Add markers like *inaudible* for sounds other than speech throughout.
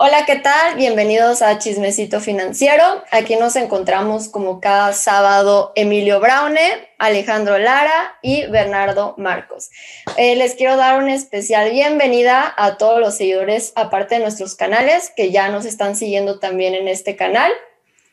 Hola, ¿qué tal? Bienvenidos a Chismecito Financiero. Aquí nos encontramos como cada sábado Emilio Braune, Alejandro Lara y Bernardo Marcos. Eh, les quiero dar una especial bienvenida a todos los seguidores, aparte de nuestros canales, que ya nos están siguiendo también en este canal,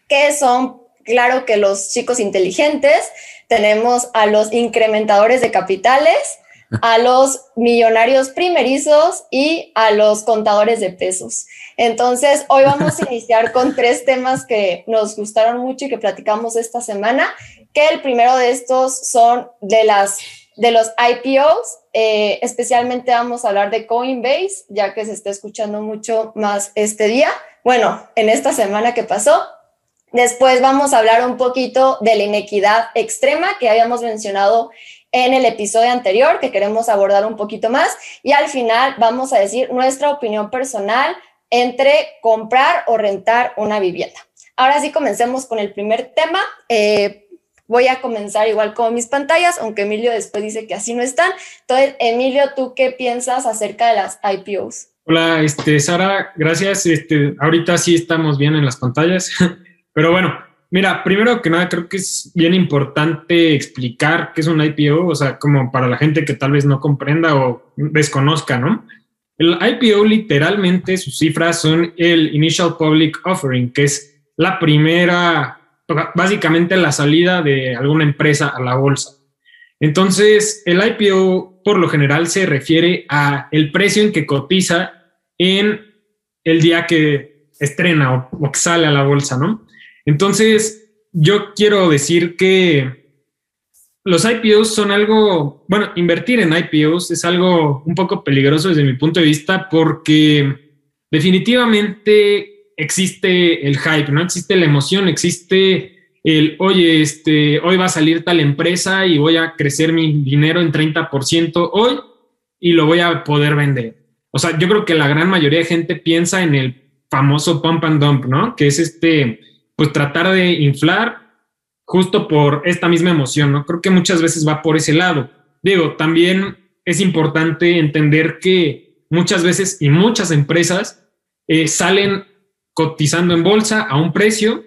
que son, claro que los chicos inteligentes, tenemos a los incrementadores de capitales, a los millonarios primerizos y a los contadores de pesos. Entonces, hoy vamos a *laughs* iniciar con tres temas que nos gustaron mucho y que platicamos esta semana, que el primero de estos son de, las, de los IPOs, eh, especialmente vamos a hablar de Coinbase, ya que se está escuchando mucho más este día, bueno, en esta semana que pasó. Después vamos a hablar un poquito de la inequidad extrema que habíamos mencionado en el episodio anterior, que queremos abordar un poquito más. Y al final vamos a decir nuestra opinión personal entre comprar o rentar una vivienda. Ahora sí, comencemos con el primer tema. Eh, voy a comenzar igual con mis pantallas, aunque Emilio después dice que así no están. Entonces, Emilio, ¿tú qué piensas acerca de las IPOs? Hola, este, Sara, gracias. Este, ahorita sí estamos bien en las pantallas, *laughs* pero bueno, Mira, primero que nada, creo que es bien importante explicar qué es un IPO, o sea, como para la gente que tal vez no comprenda o desconozca, ¿no? El IPO literalmente sus cifras son el Initial Public Offering, que es la primera, básicamente la salida de alguna empresa a la bolsa. Entonces, el IPO por lo general se refiere a el precio en que cotiza en el día que estrena o, que sale a la bolsa, ¿no? Entonces, yo quiero decir que los IPOs son algo, bueno, invertir en IPOs es algo un poco peligroso desde mi punto de vista porque definitivamente existe el hype, ¿no? Existe la emoción, existe el, oye, este, hoy va a salir tal empresa y voy a crecer mi dinero en 30% hoy y lo voy a poder vender. O sea, yo creo que la gran mayoría de gente piensa en el famoso pump and dump, ¿no? Que es este, pues tratar de inflar justo por esta misma emoción, ¿no? Creo que muchas veces va por ese lado. Digo, también es importante entender que muchas veces y muchas empresas eh, salen cotizando en bolsa a un precio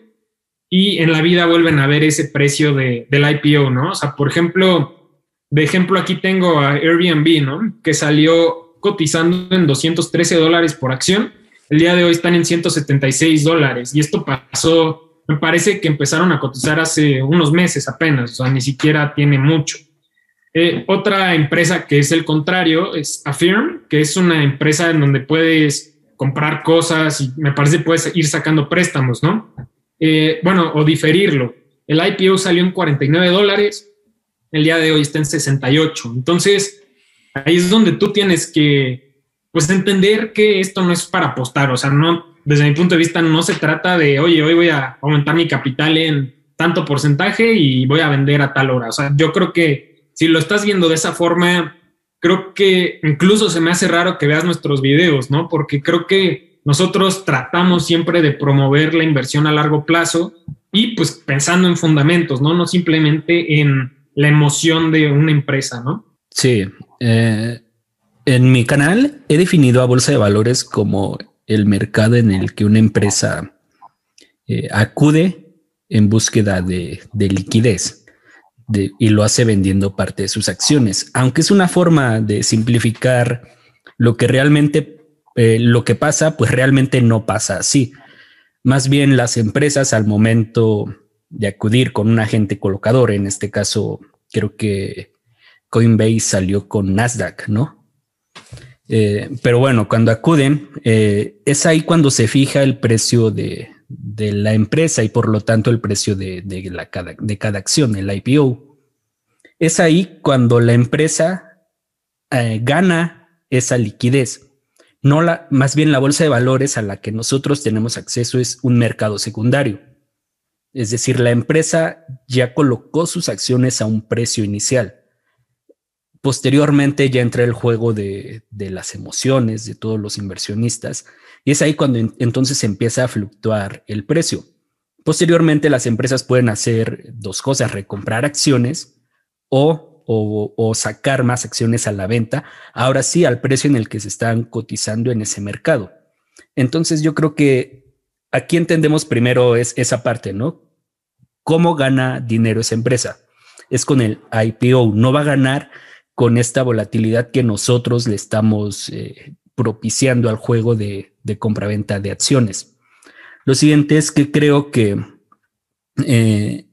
y en la vida vuelven a ver ese precio de, del IPO, ¿no? O sea, por ejemplo, de ejemplo aquí tengo a Airbnb, ¿no? Que salió cotizando en 213 dólares por acción el día de hoy están en 176 dólares y esto pasó, me parece que empezaron a cotizar hace unos meses apenas, o sea, ni siquiera tiene mucho. Eh, otra empresa que es el contrario es Affirm, que es una empresa en donde puedes comprar cosas y me parece puedes ir sacando préstamos, ¿no? Eh, bueno, o diferirlo. El IPO salió en 49 dólares, el día de hoy está en 68. Entonces, ahí es donde tú tienes que pues entender que esto no es para apostar, o sea, no, desde mi punto de vista no se trata de, oye, hoy voy a aumentar mi capital en tanto porcentaje y voy a vender a tal hora. O sea, yo creo que si lo estás viendo de esa forma, creo que incluso se me hace raro que veas nuestros videos, ¿no? Porque creo que nosotros tratamos siempre de promover la inversión a largo plazo y pues pensando en fundamentos, ¿no? No simplemente en la emoción de una empresa, ¿no? Sí. Eh, en mi canal he definido a bolsa de valores como el mercado en el que una empresa eh, acude en búsqueda de, liquidez y lo hace vendiendo parte de sus acciones, aunque es una forma de simplificar lo que realmente, eh, lo que pasa, pues realmente no pasa así. Más bien las empresas al momento de acudir con un agente colocador, en este caso creo que Coinbase salió con Nasdaq, ¿no? Eh, pero bueno, cuando acuden, eh, es ahí cuando se fija el precio de, la empresa y por lo tanto el precio de, cada acción, el IPO. Es ahí cuando la empresa eh, gana esa liquidez. No la, más bien la bolsa de valores a la que nosotros tenemos acceso es un mercado secundario. Es decir, la empresa ya colocó sus acciones a un precio inicial Posteriormente ya entra el juego de, las emociones de todos los inversionistas y es ahí cuando entonces empieza a fluctuar el precio. Posteriormente las empresas pueden hacer dos cosas, recomprar acciones o, o, sacar más acciones a la venta, ahora sí al precio en el que se están cotizando en ese mercado. Entonces yo creo que aquí entendemos primero es esa parte, ¿no? ¿Cómo gana dinero esa empresa? Es con el IPO, no va a ganar con esta volatilidad que nosotros le estamos eh, propiciando al juego de, de compraventa de acciones. Lo siguiente es que creo que eh,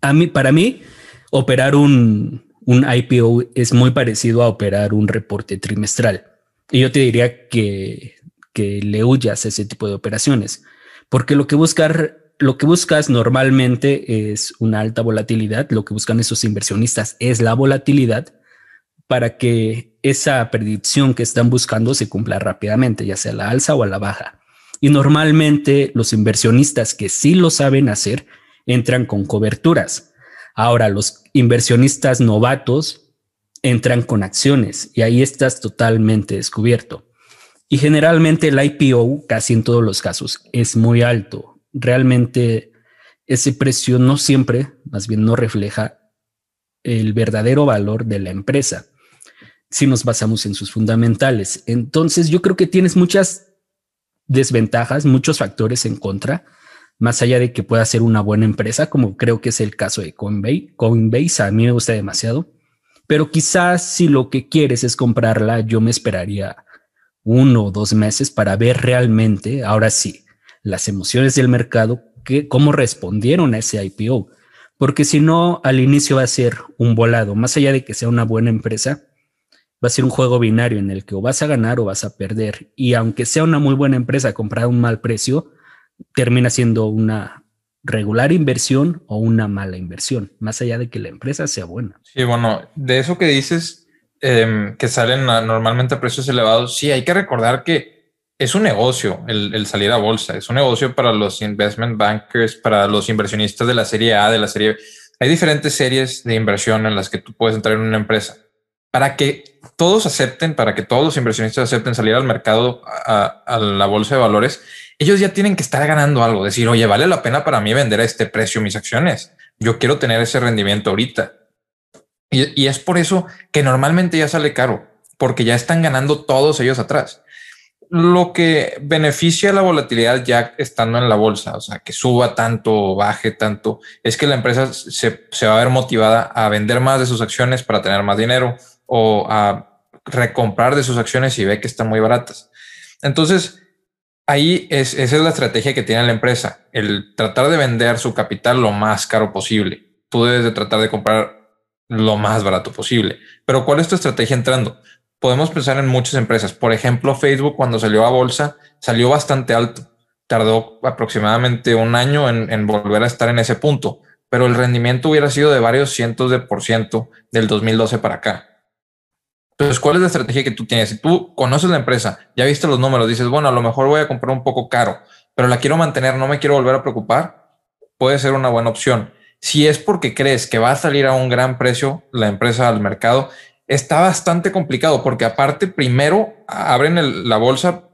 a mí, para mí, operar un, un IPO es muy parecido a operar un reporte trimestral. Y yo te diría que, que le huyas a ese tipo de operaciones, porque lo que buscar lo que buscas normalmente es una alta volatilidad, lo que buscan esos inversionistas es la volatilidad para que esa predicción que están buscando se cumpla rápidamente, ya sea a la alza o a la baja. Y normalmente los inversionistas que sí lo saben hacer entran con coberturas. Ahora, los inversionistas novatos entran con acciones y ahí estás totalmente descubierto. Y generalmente el IPO, casi en todos los casos, es muy alto. Realmente ese precio no siempre, más bien no refleja el verdadero valor de la empresa si nos basamos en sus fundamentales. Entonces yo creo que tienes muchas desventajas, muchos factores en contra, más allá de que pueda ser una buena empresa, como creo que es el caso de Coinbase. Coinbase a mí me gusta demasiado, pero quizás si lo que quieres es comprarla, yo me esperaría uno o dos meses para ver realmente, ahora sí, las emociones del mercado, que, cómo respondieron a ese IPO. Porque si no, al inicio va a ser un volado, más allá de que sea una buena empresa, va a ser un juego binario en el que o vas a ganar o vas a perder. Y aunque sea una muy buena empresa comprada a un mal precio, termina siendo una regular inversión o una mala inversión, más allá de que la empresa sea buena. Sí, bueno, de eso que dices, em, que salen normalmente a precios elevados, sí, hay que recordar que es un negocio el, salir a bolsa, es un negocio para los investment bankers, para los inversionistas de la serie A, de la serie B. Hay diferentes series de inversión en las que tú puedes entrar en una empresa para que todos acepten, para que todos los inversionistas acepten salir al mercado, a, la bolsa de valores, ellos ya tienen que estar ganando algo, decir, oye, vale la pena para mí vender a este precio mis acciones. Yo quiero tener ese rendimiento ahorita. Y es por eso que normalmente ya sale caro, porque ya están ganando todos ellos atrás. Lo que beneficia la volatilidad ya estando en la bolsa, o sea, que suba tanto o baje tanto, es que la empresa se, se va a ver motivada a vender más de sus acciones para tener más dinero o a recomprar de sus acciones y ve que están muy baratas. Entonces, ahí es, esa es la estrategia que tiene la empresa, el tratar de vender su capital lo más caro posible. Tú debes de tratar de comprar lo más barato posible. Pero ¿cuál es tu estrategia entrando? Podemos pensar en muchas empresas. Por ejemplo, Facebook cuando salió a bolsa salió bastante alto. Tardó aproximadamente un año en, volver a estar en ese punto, pero el rendimiento hubiera sido de varios cientos de por ciento del 2012 para acá. Entonces, ¿cuál es la estrategia que tú tienes? Si tú conoces la empresa, ya viste los números, dices, bueno, a lo mejor voy a comprar un poco caro, pero la quiero mantener, no me quiero volver a preocupar, puede ser una buena opción. Si es porque crees que va a salir a un gran precio la empresa al mercado, está bastante complicado porque aparte primero abren la bolsa,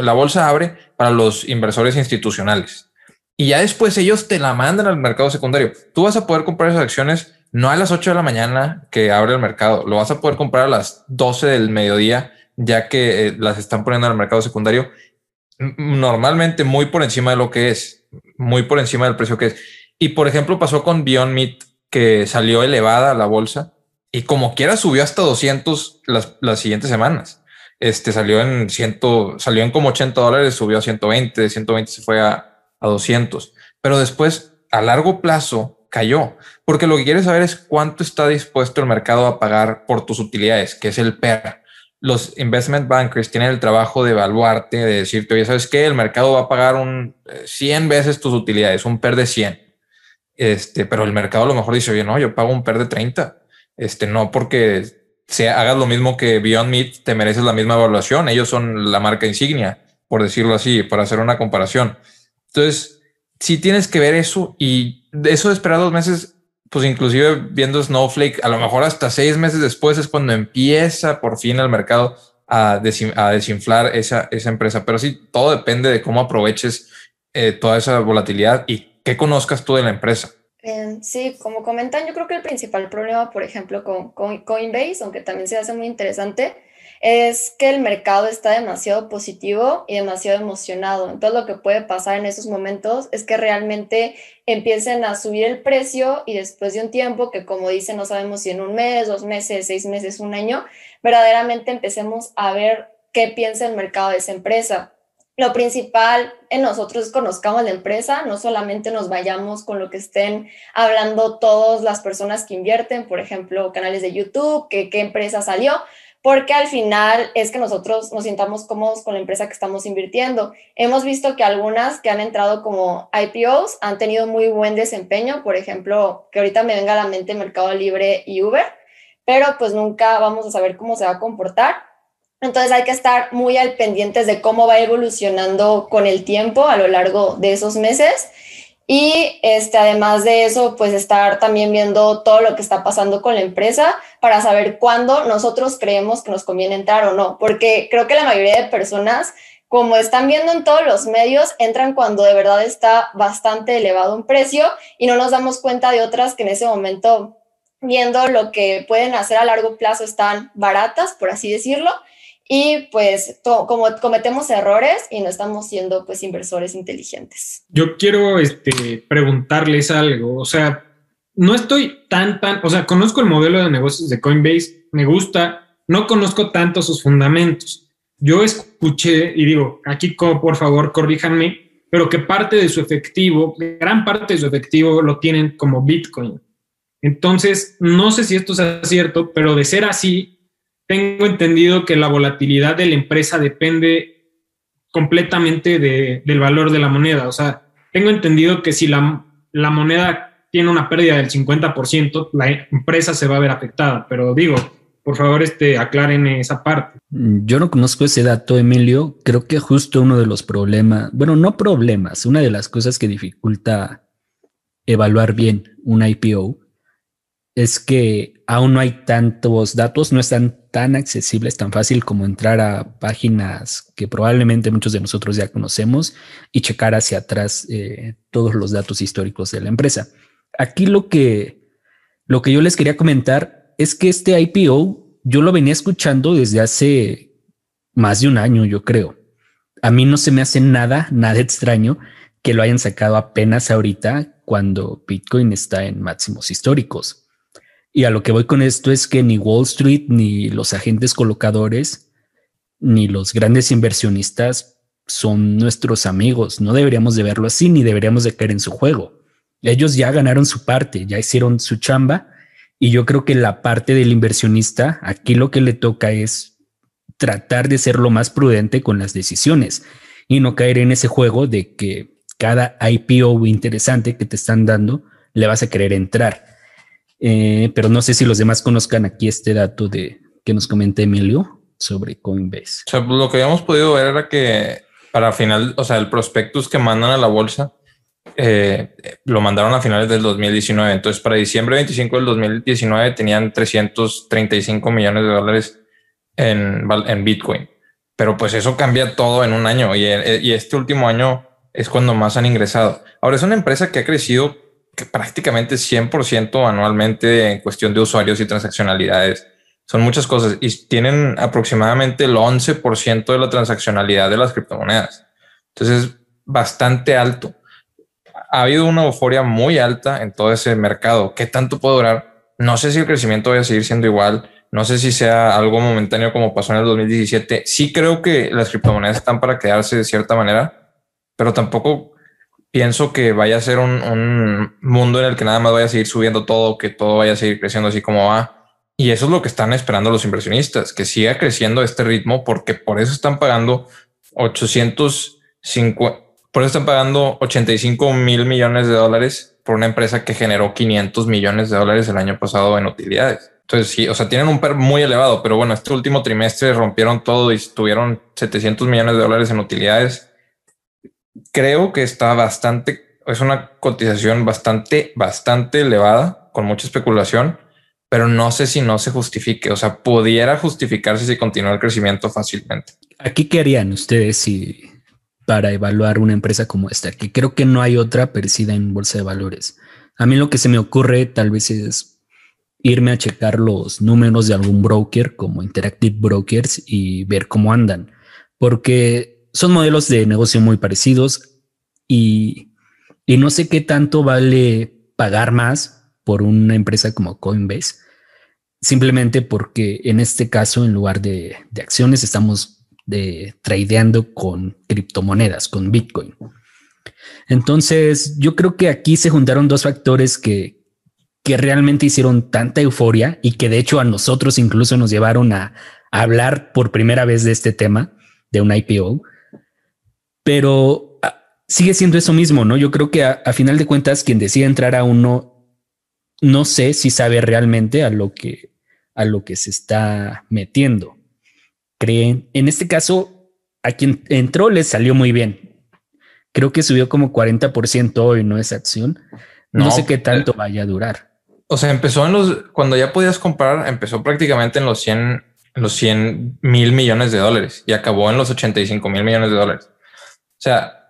la bolsa abre para los inversores institucionales y ya después ellos te la mandan al mercado secundario. Tú vas a poder comprar esas acciones no a las 8 de la mañana que abre el mercado, lo vas a poder comprar a las 12 del mediodía, ya que eh, las están poniendo al mercado secundario normalmente muy por encima de lo que es, muy por encima del precio que es. Y por ejemplo, pasó con Beyond Meat, que salió elevada la bolsa y como quiera subió hasta 200 las, las siguientes semanas. Este salió en 100, salió en como 80 dólares, subió a 120, de 120 se fue a, a 200. Pero después, a largo plazo, cayó, porque lo que quieres saber es cuánto está dispuesto el mercado a pagar por tus utilidades, que es el PER. Los investment bankers tienen el trabajo de evaluarte, de decirte, oye, ¿sabes qué? El mercado va a pagar un 100 eh, veces tus utilidades, un PER de 100. Este, pero el mercado a lo mejor dice, oye, no, yo pago un PER de 30. Este, no porque se hagas lo mismo que Beyond Meat, te mereces la misma evaluación. Ellos son la marca insignia, por decirlo así, para hacer una comparación. Entonces, si tienes que ver eso y eso de esperar dos meses, pues inclusive viendo Snowflake, a lo mejor hasta seis meses después es cuando empieza por fin el mercado a, desinflar esa, esa empresa. Pero sí, todo depende de cómo aproveches eh, toda esa volatilidad y qué conozcas tú de la empresa. Sí, como comentan, yo creo que el principal problema, por ejemplo, con, con Coinbase, aunque también se hace muy interesante, es que el mercado está demasiado positivo y demasiado emocionado. Entonces lo que puede pasar en esos momentos es que realmente empiecen a subir el precio y después de un tiempo, que como dicen, no sabemos si en un mes, dos meses, seis meses, un año, verdaderamente empecemos a ver qué piensa el mercado de esa empresa. Lo principal en nosotros es conozcamos la empresa, no solamente nos vayamos con lo que estén hablando todas las personas que invierten, por ejemplo, canales de YouTube, que qué empresa salió, porque al final es que nosotros nos sintamos cómodos con la empresa que estamos invirtiendo. Hemos visto que algunas que han entrado como IPOs han tenido muy buen desempeño, por ejemplo, que ahorita me venga a la mente Mercado Libre y Uber, pero pues nunca vamos a saber cómo se va a comportar. Entonces hay que estar muy al pendientes de cómo va evolucionando con el tiempo a lo largo de esos meses. Y este, además de eso, pues estar también viendo todo lo que está pasando con la empresa para saber cuándo nosotros creemos que nos conviene entrar o no, porque creo que la mayoría de personas, como están viendo en todos los medios, entran cuando de verdad está bastante elevado un precio y no nos damos cuenta de otras que en ese momento, viendo lo que pueden hacer a largo plazo, están baratas, por así decirlo, y pues como cometemos errores y no estamos siendo pues inversores inteligentes. Yo quiero este, preguntarles algo, o sea, no estoy tan, tan, o sea, conozco el modelo de negocios de Coinbase, me gusta, no conozco tanto sus fundamentos. Yo escuché y digo, aquí por favor corríjanme, pero que parte de su efectivo, gran parte de su efectivo lo tienen como Bitcoin. Entonces, no sé si esto sea cierto, pero de ser así, tengo entendido que la volatilidad de la empresa depende completamente del valor de la moneda. O sea, tengo entendido que si la, la moneda tiene una pérdida del 50%, la empresa se va a ver afectada. Pero digo, por favor, este, aclaren esa parte. Yo no conozco ese dato, Emilio. Creo que justo uno de los problemas, bueno, no problemas, una de las cosas que dificulta evaluar bien una IPO es que aún no hay tantos datos, no están tan accesibles, tan fácil como entrar a páginas que probablemente muchos de nosotros ya conocemos y checar hacia atrás eh, todos los datos históricos de la empresa. Aquí lo que, lo que yo les quería comentar es que este IPO yo lo venía escuchando desde hace más de un año, yo creo. A mí no se me hace nada, nada extraño que lo hayan sacado apenas ahorita cuando Bitcoin está en máximos históricos. Y a lo que voy con esto es que ni Wall Street, ni los agentes colocadores, ni los grandes inversionistas son nuestros amigos. No deberíamos de verlo así, ni deberíamos de caer en su juego. Ellos ya ganaron su parte, ya hicieron su chamba. Y yo creo que la parte del inversionista, aquí lo que le toca es tratar de ser lo más prudente con las decisiones y no caer en ese juego de que cada IPO interesante que te están dando le vas a querer entrar. Eh, pero no sé si los demás conozcan aquí este dato de que nos comenta Emilio sobre Coinbase. O sea, lo que habíamos podido ver era que para final, o sea, el prospectus que mandan a la bolsa eh, lo mandaron a finales del 2019. Entonces, para diciembre 25 del 2019 tenían 335 millones de dólares en, en Bitcoin. Pero pues eso cambia todo en un año y, y este último año es cuando más han ingresado. Ahora es una empresa que ha crecido prácticamente 100% anualmente en cuestión de usuarios y transaccionalidades. Son muchas cosas y tienen aproximadamente el 11% de la transaccionalidad de las criptomonedas. Entonces, bastante alto. Ha habido una euforia muy alta en todo ese mercado. ¿Qué tanto puede durar? No sé si el crecimiento va a seguir siendo igual. No sé si sea algo momentáneo como pasó en el 2017. Sí creo que las criptomonedas están para quedarse de cierta manera, pero tampoco pienso que vaya a ser un, mundo en el que nada más vaya a seguir subiendo todo, que todo vaya a seguir creciendo así como va. Y eso es lo que están esperando los inversionistas, que siga creciendo este ritmo, porque por eso están pagando 805, por eso están pagando 85 mil millones de dólares por una empresa que generó 500 millones de dólares el año pasado en utilidades. Entonces, sí, o sea, tienen un PER muy elevado, pero bueno, este último trimestre rompieron todo y tuvieron 700 millones de dólares en utilidades creo que está bastante, es una cotización bastante, bastante elevada, con mucha especulación, pero no sé si no se justifique. O sea, pudiera justificarse si continúa el crecimiento fácilmente. Aquí, ¿qué harían ustedes si para evaluar una empresa como esta? Que creo que no hay otra parecida en bolsa de valores. A mí lo que se me ocurre tal vez es irme a checar los números de algún broker como Interactive Brokers y ver cómo andan, porque son modelos de negocio muy parecidos y, y no sé qué tanto vale pagar más por una empresa como Coinbase, simplemente porque en este caso, en lugar de, de acciones, estamos de tradeando con criptomonedas, con Bitcoin. Entonces, yo creo que aquí se juntaron dos factores que, que realmente hicieron tanta euforia y que de hecho a nosotros incluso nos llevaron a, hablar por primera vez de este tema, de un IPO. Pero ah, sigue siendo eso mismo, ¿no? Yo creo que a, final de cuentas quien decide entrar a uno, no sé si sabe realmente a lo que, a lo que se está metiendo. Creen, en este caso, a quien entró le salió muy bien. Creo que subió como 40% hoy, ¿no? Esa acción. No, sé qué tanto eh, vaya a durar o sea, empezó en los, cuando ya podías comprar, empezó prácticamente en los 100, los 100 mil millones de dólares y acabó en los 85 mil millones de dólares. O sea,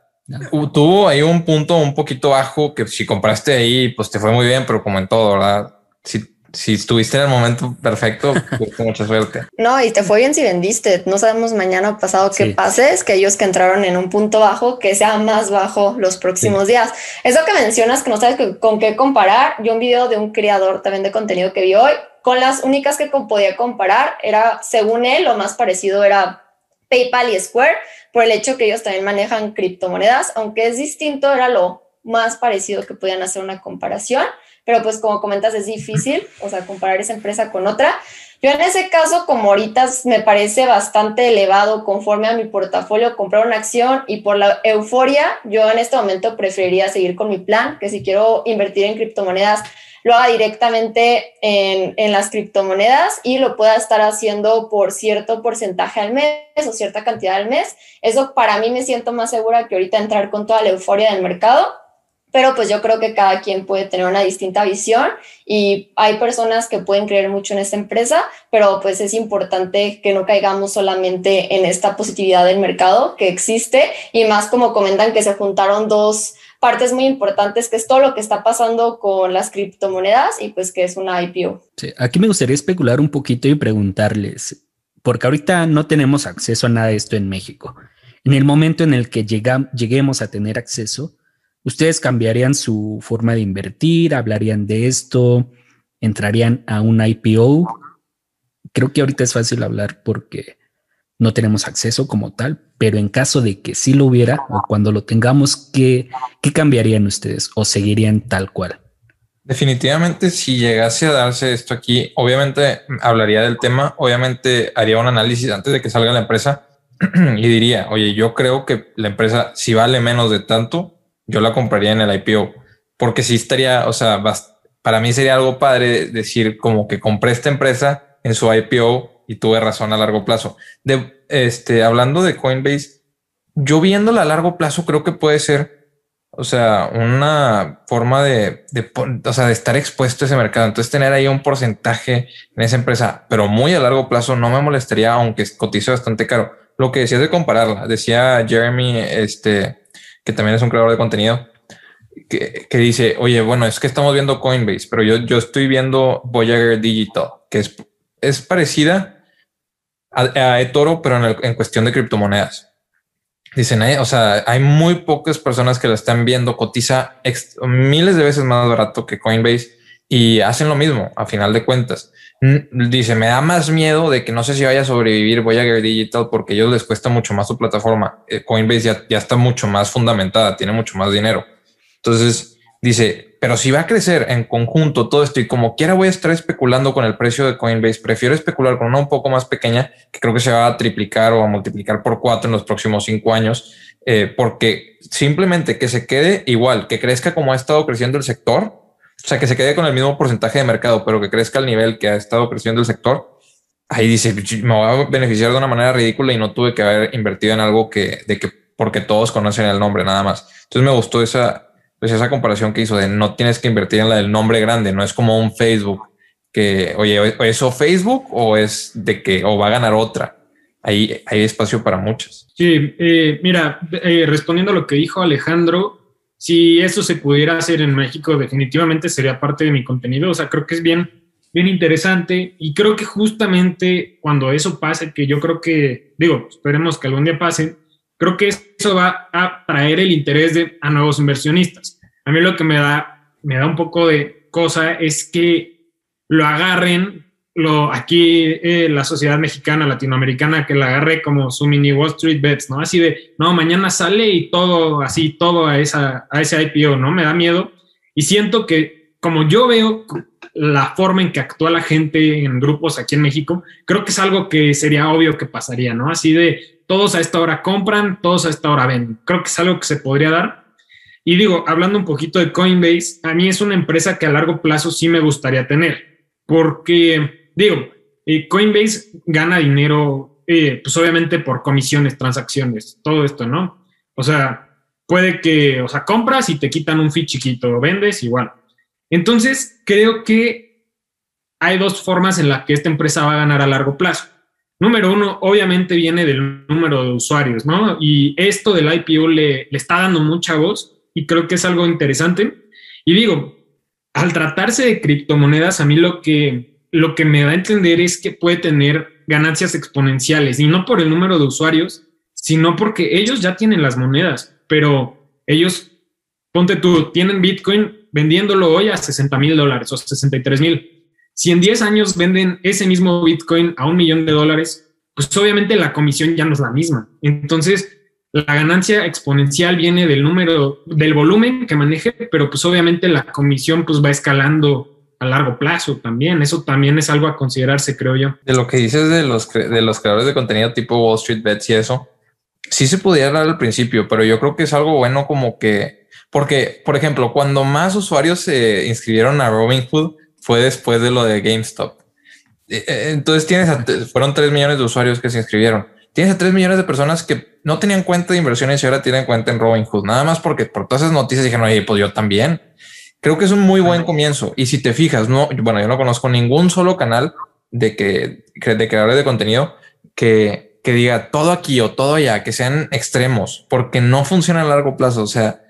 tuvo ahí un punto un poquito bajo que si compraste ahí, pues te fue muy bien, pero como en todo, ¿verdad? Si si estuviste en el momento perfecto, *laughs* mucha suerte. No, y te fue bien si vendiste. No sabemos mañana o pasado qué pase. Es que ellos que entraron en un punto bajo, que sea más bajo los próximos días. Eso que mencionas, que no sabes con qué comparar. Yo un video de un creador también de contenido que vi hoy, con las únicas que podía comparar, era, según él, lo más parecido era PayPal y Square, por el hecho que ellos también manejan criptomonedas, aunque es distinto, era lo más parecido que podían hacer una comparación pero pues como comentas es difícil, o sea, comparar esa empresa con otra. Yo en ese caso, como ahorita me parece bastante elevado conforme a mi portafolio comprar una acción y por la euforia, yo en este momento preferiría seguir con mi plan, que si quiero invertir en criptomonedas, lo haga directamente en, en, las criptomonedas y lo pueda estar haciendo por cierto porcentaje al mes o cierta cantidad al mes. Eso para mí me siento más segura que ahorita entrar con toda la euforia del mercado pero pues yo creo que cada quien puede tener una distinta visión y hay personas que pueden creer mucho en esta empresa, pero pues es importante que no caigamos solamente en esta positividad del mercado que existe y más como comentan que se juntaron dos partes muy importantes, que es todo lo que está pasando con las criptomonedas y pues que es una IPO. Sí, aquí me gustaría especular un poquito y preguntarles, porque ahorita no tenemos acceso a nada de esto en México. En el momento en el que lleguemos a tener acceso, ¿Ustedes cambiarían su forma de invertir? ¿Hablarían de esto? ¿Entrarían a un IPO? Creo que ahorita es fácil hablar porque no tenemos acceso como tal, pero en caso de que sí lo hubiera o cuando lo tengamos, ¿qué, qué cambiarían ustedes o seguirían tal cual? Definitivamente, si llegase a darse esto aquí, obviamente hablaría del tema, obviamente haría un análisis antes de que salga la empresa *clears throat* y diría, oye, yo creo que la empresa si vale menos de tanto, yo la compraría en el IPO, porque sí estaría, o sea, para mí sería algo padre decir como que compré esta empresa en su IPO y tuve razón a largo plazo. De este, hablando de Coinbase, yo viéndola a largo plazo creo que puede ser, o sea, una forma de, de, o sea, de estar expuesto a ese mercado. Entonces tener ahí un porcentaje en esa empresa, pero muy a largo plazo no me molestaría, aunque cotice bastante caro. Lo que decías de compararla, decía Jeremy, este, que también es un creador de contenido, que, que, dice, oye, bueno, es que estamos viendo Coinbase, pero yo, yo estoy viendo Voyager Digital, que es, es parecida a, eToro, pero en, en, cuestión de criptomonedas. Dicen, eh, o sea, hay muy pocas personas que la están viendo, cotiza miles de veces más barato que Coinbase y hacen lo mismo a final de cuentas. Dice, me da más miedo de que no sé si vaya a sobrevivir Voyager Digital porque a ellos les cuesta mucho más su plataforma. Eh, Coinbase ya, ya está mucho más fundamentada, tiene mucho más dinero. Entonces dice, pero si va a crecer en conjunto todo esto y como quiera voy a estar especulando con el precio de Coinbase, prefiero especular con una un poco más pequeña que creo que se va a triplicar o a multiplicar por cuatro en los próximos cinco años, eh, porque simplemente que se quede igual, que crezca como ha estado creciendo el sector, o sea, que se quede con el mismo porcentaje de mercado, pero que crezca al nivel que ha estado creciendo el sector, ahí dice, me va a beneficiar de una manera ridícula y no tuve que haber invertido en algo que, de que, porque todos conocen el nombre nada más. Entonces me gustó esa, pues esa comparación que hizo de no tienes que invertir en la del nombre grande, no es como un Facebook que, oye, eso Facebook o es de que, o va a ganar otra. Ahí hay espacio para muchas. Sí, eh, mira, eh, respondiendo a lo que dijo Alejandro, si eso se pudiera hacer en México, definitivamente sería parte de mi contenido. O sea, creo que es bien bien interesante y creo que justamente cuando eso pase, que yo creo que, digo, esperemos que algún día pase, creo que eso va a traer el interés de, a nuevos inversionistas. A mí lo que me da, me da un poco de cosa es que lo agarren, lo, aquí eh, la sociedad mexicana, latinoamericana, que la agarre como su mini Wall Street Bets, ¿no? Así de, no, mañana sale y todo, así, todo a, esa, a ese IPO, ¿no? Me da miedo. Y siento que como yo veo la forma en que actúa la gente en grupos aquí en México, creo que es algo que sería obvio que pasaría, ¿no? Así de, todos a esta hora compran, todos a esta hora venden. Creo que es algo que se podría dar. Y digo, hablando un poquito de Coinbase, a mí es una empresa que a largo plazo sí me gustaría tener, porque digo, eh, Coinbase gana dinero, eh, pues obviamente por comisiones, transacciones, todo esto, ¿no? O sea, puede que, o sea, compras y te quitan un fee chiquito, vendes igual. Entonces, creo que hay dos formas en las que esta empresa va a ganar a largo plazo. Número uno, obviamente viene del número de usuarios, ¿no? Y esto del IPO le, le está dando mucha voz y creo que es algo interesante. Y digo, al tratarse de criptomonedas, a mí lo que, lo que me da a entender es que puede tener ganancias exponenciales y no por el número de usuarios, sino porque ellos ya tienen las monedas, pero ellos, ponte tú, tienen Bitcoin vendiéndolo hoy a 60 mil dólares o 63 mil si en 10 años venden ese mismo Bitcoin a un millón de dólares, pues obviamente la comisión ya no es la misma. Entonces, la ganancia exponencial viene del número, del volumen que maneje, pero pues obviamente la comisión pues va escalando a largo plazo también. Eso también es algo a considerarse, creo yo. De lo que dices de los, de los creadores de contenido tipo Wall Street Bets y eso, sí se pudiera dar al principio, pero yo creo que es algo bueno como que, porque, por ejemplo, cuando más usuarios se inscribieron a Robinhood, fue después de lo de GameStop. Eh, eh, entonces tienes, fueron 3 millones de usuarios que se inscribieron. Tienes a 3 millones de personas que no tenían cuenta de inversiones y ahora tienen cuenta en Robinhood. Nada más porque por todas esas noticias dijeron, oye, pues yo también. Creo que es un muy buen comienzo. Y si te fijas, no, bueno, yo no conozco ningún solo canal de que de creadores de contenido que, que diga todo aquí o todo allá, que sean extremos, porque no funciona a largo plazo. O sea,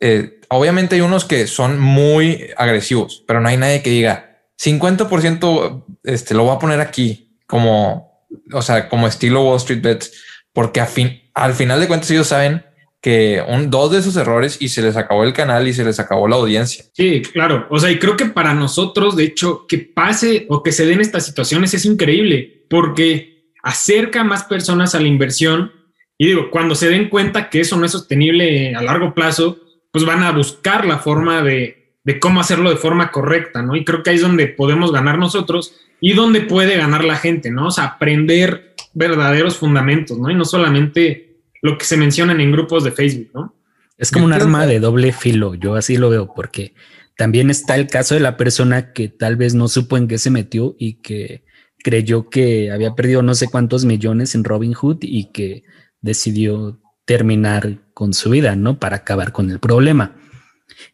eh, obviamente hay unos que son muy agresivos, pero no hay nadie que diga 50% este, lo voy a poner aquí como, o sea, como estilo Wall Street Bets, porque al final de cuentas ellos saben que un, dos de esos errores y se les acabó el canal y se les acabó la audiencia. Sí, claro. O sea, y creo que para nosotros, de hecho, que pase o que se den estas situaciones es increíble porque acerca más personas a la inversión. Y digo, cuando se den cuenta que eso no es sostenible a largo plazo, pues van a buscar la forma de, de, cómo hacerlo de forma correcta, ¿no? Y creo que ahí es donde podemos ganar nosotros y donde puede ganar la gente, ¿no? O sea, aprender verdaderos fundamentos, ¿no? Y no solamente lo que se mencionan en grupos de Facebook, ¿no? Es como un arma de doble filo, yo así lo veo, porque también está el caso de la persona que tal vez no supo en qué se metió y que creyó que había perdido no sé cuántos millones en Robinhood y que decidió terminar con su vida, ¿no? Para acabar con el problema.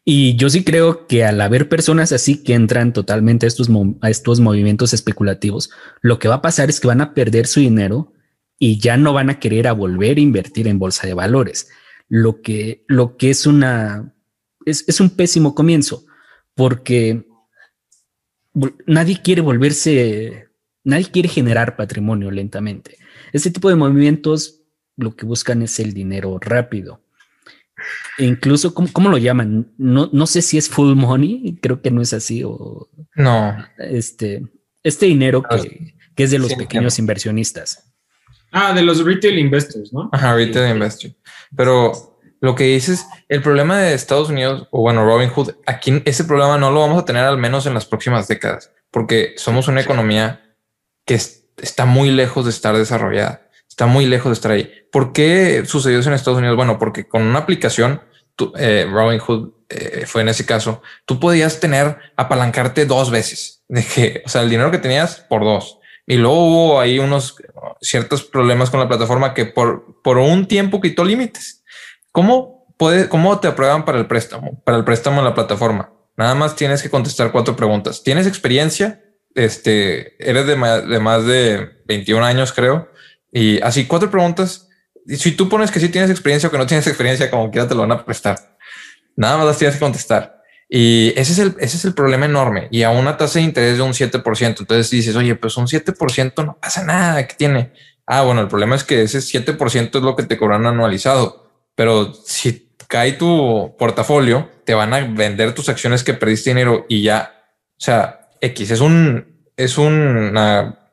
Y yo sí creo que al haber personas así que entran totalmente a estos, movimientos especulativos, lo que va a pasar es que van a perder su dinero y ya no van a querer a volver a invertir en bolsa de valores. Lo que, lo que es una, es, es un pésimo comienzo porque nadie quiere volverse, nadie quiere generar patrimonio lentamente. Este tipo de movimientos lo que buscan es el dinero rápido. E incluso, ¿cómo, lo llaman? No, no sé si es full money, creo que no es así. O, no. Este, este dinero que, es de los pequeños inversionistas. Ah, de los retail investors, ¿no? Ajá, retail investors. Pero lo que dices, el problema de Estados Unidos, o bueno, Robinhood, aquí ese problema no lo vamos a tener al menos en las próximas décadas, porque somos una economía que está muy lejos de estar desarrollada está muy lejos de estar ahí. ¿Por qué sucedió eso en Estados Unidos? Bueno, porque con una aplicación, eh, Robinhood eh, fue en ese caso, tú podías tener apalancarte dos veces *laughs* de que, o sea, el dinero que tenías por dos. Y luego hubo ahí unos ciertos problemas con la plataforma que por, por un tiempo quitó límites. ¿Cómo puede, cómo te aprueban para el préstamo? Para el préstamo en la plataforma. Nada más tienes que contestar cuatro preguntas. ¿Tienes experiencia? Este, eres de de, más de 21 años, creo. Y así cuatro preguntas. Y si tú pones que sí tienes experiencia o que no tienes experiencia, como quiera te lo van a prestar. Nada más las tienes que contestar. Y ese es el, ese es el problema enorme. Y a una tasa de interés de un 7%. Entonces dices, oye, pues un 7% no pasa nada. ¿Qué tiene? Ah, bueno, el problema es que ese 7% es lo que te cobran anualizado. Pero si cae tu portafolio, te van a vender tus acciones que perdiste dinero y ya. O sea, X es un, es una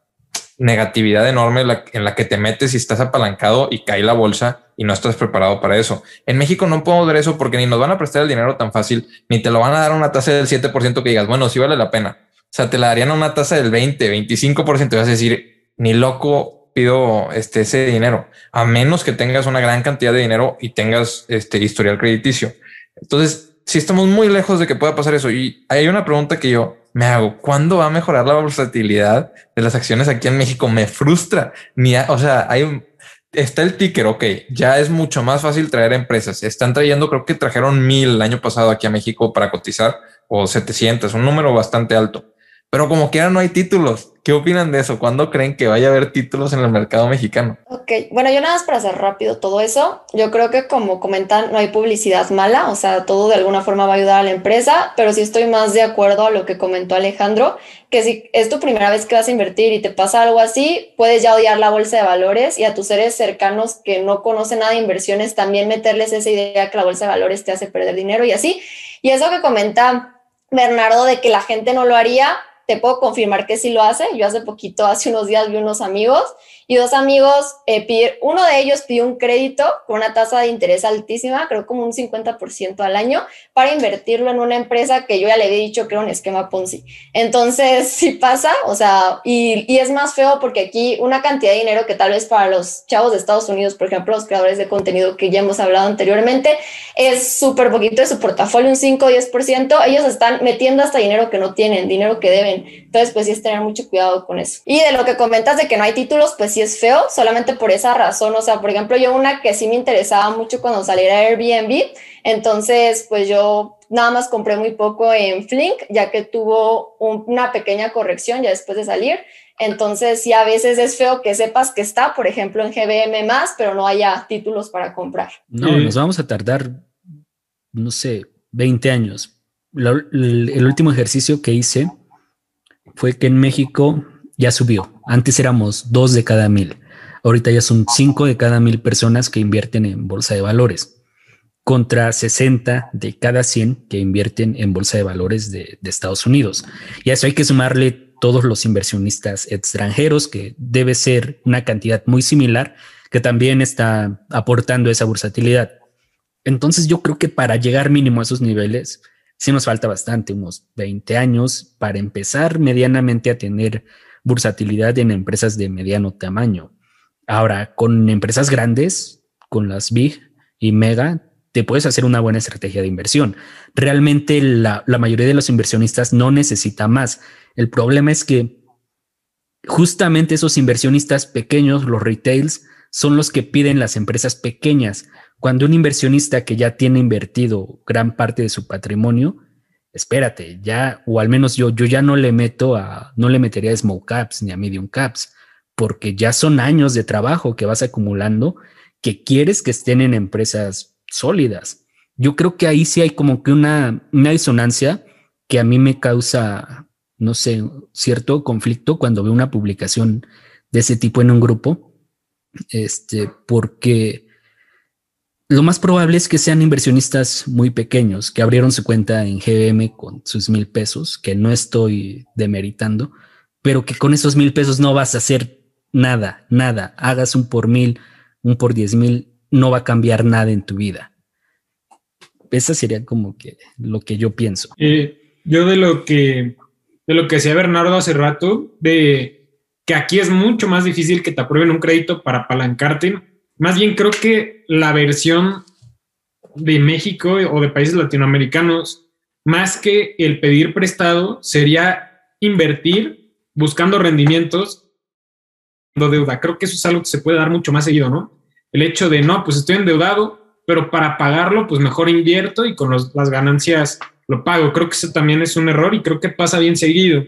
negatividad enorme en la, que te metes y estás apalancado y cae la bolsa y no estás preparado para eso. En México no podemos ver eso porque ni nos van a prestar el dinero tan fácil, ni te lo van a dar a una tasa del 7% que digas, bueno, sí vale la pena. O sea, te la darían a una tasa del 20, 25% y vas a decir, ni loco pido este, ese dinero, a menos que tengas una gran cantidad de dinero y tengas este historial crediticio. Entonces, si estamos muy lejos de que pueda pasar eso y hay una pregunta que yo me hago, ¿cuándo va a mejorar la versatilidad de las acciones aquí en México? Me frustra. Ni, o sea, hay un, está el ticker, ok, ya es mucho más fácil traer empresas. Están trayendo, creo que trajeron mil el año pasado aquí a México para cotizar o 700, un número bastante alto. Pero como quiera no hay títulos. ¿Qué opinan de eso? ¿Cuándo creen que vaya a haber títulos en el mercado mexicano? Ok, bueno, yo nada más para hacer rápido todo eso, yo creo que como comentan, no hay publicidad mala, o sea, todo de alguna forma va a ayudar a la empresa, pero sí estoy más de acuerdo a lo que comentó Alejandro, que si es tu primera vez que vas a invertir y te pasa algo así, puedes ya odiar la bolsa de valores y a tus seres cercanos que no conocen nada de inversiones también meterles esa idea que la bolsa de valores te hace perder dinero y así. Y eso que comenta Bernardo de que la gente no lo haría, te puedo confirmar que sí lo hace. Yo hace poquito, hace unos días, vi unos amigos y dos amigos, eh, uno de ellos pidió un crédito con una tasa de interés altísima, creo como un 50% al año, para invertirlo en una empresa que yo ya le había dicho que era un esquema Ponzi. Entonces, *laughs* sí pasa, o sea, y, y es más feo porque aquí una cantidad de dinero que tal vez para los chavos de Estados Unidos, por ejemplo, los creadores de contenido que ya hemos hablado anteriormente, es súper poquito de su portafolio, un 5 o 10%, ellos están metiendo hasta dinero que no tienen, dinero que deben. Entonces, pues sí es tener mucho cuidado con eso. Y de lo que comentas de que no hay títulos, pues sí es feo, solamente por esa razón. O sea, por ejemplo, yo una que sí me interesaba mucho cuando saliera Airbnb, entonces pues yo nada más compré muy poco en Flink, ya que tuvo una pequeña corrección ya después de salir. Entonces, sí, a veces es feo que sepas que está, por ejemplo, en GBM más, pero no haya títulos para comprar. No, nos vamos a tardar, no sé, 20 años. el último ejercicio que hice fue que en México ya subió. Antes éramos dos de cada mil. Ahorita ya son cinco de cada mil personas que invierten en bolsa de valores, contra 60 de cada 100 que invierten en bolsa de valores de, Estados Unidos. Y a eso hay que sumarle todos los inversionistas extranjeros, que debe ser una cantidad muy similar, que también está aportando esa versatilidad. Entonces yo creo que para llegar mínimo a esos niveles, sí nos falta bastante, unos 20 años para empezar medianamente a tener bursatilidad en empresas de mediano tamaño. Ahora, con empresas grandes, con las big y mega, te puedes hacer una buena estrategia de inversión. Realmente la, la mayoría de los inversionistas no necesita más. El problema es que justamente esos inversionistas pequeños, los retails, son los que piden las empresas pequeñas. Cuando un inversionista que ya tiene invertido gran parte de su patrimonio, espérate, ya, o al menos yo, yo ya no le meto a, no le metería a small caps ni a medium caps, porque ya son años de trabajo que vas acumulando que quieres que estén en empresas sólidas. Yo creo que ahí sí hay como que una, una disonancia que a mí me causa, no sé, cierto conflicto cuando veo una publicación de ese tipo en un grupo, este, porque lo más probable es que sean inversionistas muy pequeños que abrieron su cuenta en GBM con sus mil pesos, que no estoy demeritando, pero que con esos mil pesos no vas a hacer nada, nada. Hagas un por mil, un por diez mil, no va a cambiar nada en tu vida. Esa sería como que lo que yo pienso. Eh, yo de lo que de lo que decía Bernardo hace rato, de que aquí es mucho más difícil que te aprueben un crédito para apalancarte más bien creo que la versión de México o de países latinoamericanos, más que el pedir prestado, sería invertir buscando rendimientos de deuda. Creo que eso es algo que se puede dar mucho más seguido, ¿no? El hecho de, no, pues estoy endeudado, pero para pagarlo, pues mejor invierto y con las ganancias lo pago. Creo que eso también es un error y creo que pasa bien seguido.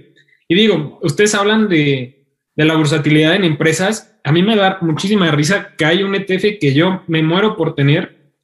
Y digo, ustedes hablan de, de la versatilidad en empresas a mí me da muchísima risa que hay un ETF que yo me muero por tener,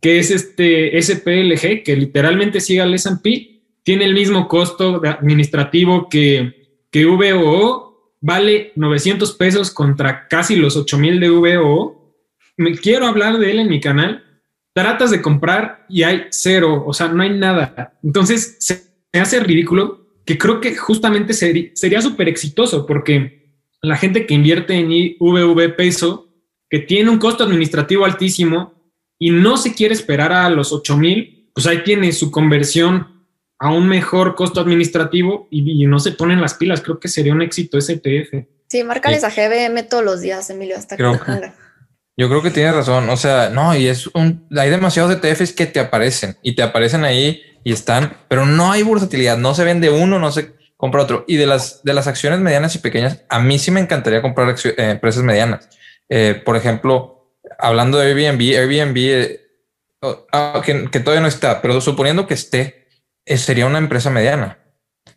que es este SPLG, que literalmente sigue al S&P tiene el mismo costo administrativo que, que VOO, vale 900 pesos contra casi los 8000 de VOO. Me quiero hablar de él en mi canal. Tratas de comprar y hay cero, o sea, no hay nada. Entonces se hace ridículo que creo que justamente sería súper exitoso porque la gente que invierte en IVV peso, que tiene un costo administrativo altísimo y no se quiere esperar a los 8 mil, pues ahí tiene su conversión a un mejor costo administrativo y, no se ponen las pilas. Creo que sería un éxito ese ETF. Sí, márcales a GBM todos los días, Emilio, hasta que Yo creo que tienes razón. O sea, no, y es un, hay demasiados ETFs que te aparecen y te aparecen ahí y están, pero no hay versatilidad. No se vende uno, no se compra otro. Y de las, de las acciones medianas y pequeñas, a mí sí me encantaría comprar eh, empresas medianas. Eh, por ejemplo, hablando de Airbnb, Airbnb, eh, ah, que, todavía no está, pero suponiendo que esté, sería una empresa mediana.